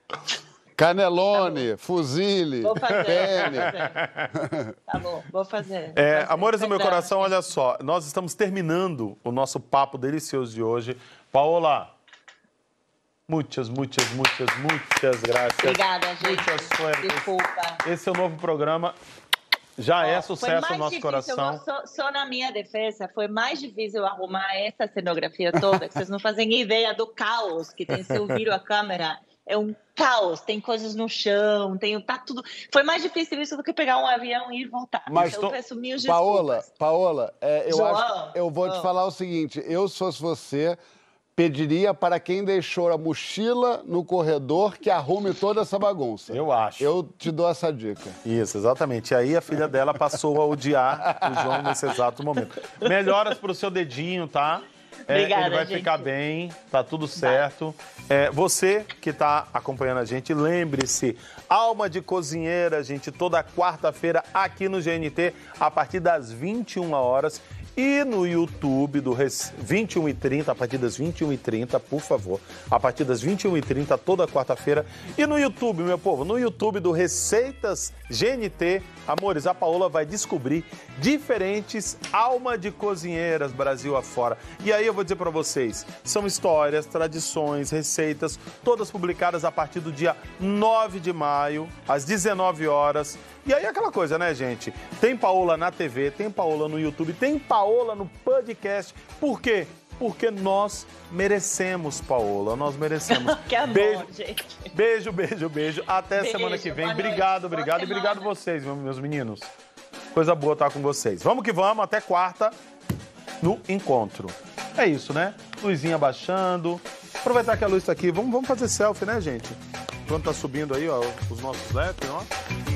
(laughs) Canelone, tá fuzile, vou fazer, pene. Vou fazer. Tá bom, vou fazer. É, fazer. Amores do meu coração, olha só. Nós estamos terminando o nosso papo delicioso de hoje. Paola, muitas, muitas, muitas, muitas graças. Obrigada, gente. Muitas Desculpa. Esse é o novo programa. Já é sucesso no nosso difícil, coração. Só, só, na minha defesa, foi mais difícil arrumar essa cenografia toda, que vocês não fazem ideia do caos que tem se ouvir a câmera. É um caos, tem coisas no chão, tem tá tudo. Foi mais difícil isso do que pegar um avião e ir voltar. Mas então, tô... eu peço mil desculpas. Paola, Paola, é, eu João, acho, eu vou te falar o seguinte, eu se fosse você, pediria para quem deixou a mochila no corredor que arrume toda essa bagunça. Eu acho. Eu te dou essa dica. Isso, exatamente. E aí a filha dela passou a odiar o João nesse exato momento. Melhoras para o seu dedinho, tá? É, Obrigada, ele vai gente. ficar bem, tá tudo certo. É, você que está acompanhando a gente, lembre-se, Alma de Cozinheira, gente, toda quarta-feira aqui no GNT, a partir das 21 horas e no YouTube do 21h30, a partir das 21h30, por favor. A partir das 21h30, toda quarta-feira. E no YouTube, meu povo, no YouTube do Receitas GNT, amores, a Paola vai descobrir diferentes alma de cozinheiras Brasil afora. E aí eu vou dizer para vocês, são histórias, tradições, receitas, todas publicadas a partir do dia 9 de maio, às 19 horas e aí aquela coisa, né, gente? Tem Paola na TV, tem Paola no YouTube, tem Paola no podcast. Por quê? porque nós merecemos, Paola. Nós merecemos. (laughs) que amor, beijo, gente. Beijo, beijo, beijo. Até beijo, semana que vem. Boa Obrigado, noite. obrigado. E obrigado vocês, meus meninos. Coisa boa estar com vocês. Vamos que vamos. Até quarta no encontro. É isso, né? Luzinha baixando. Aproveitar que a luz está aqui. Vamos, vamos fazer selfie, né, gente? Quando tá subindo aí, ó, os nossos LEDs, ó.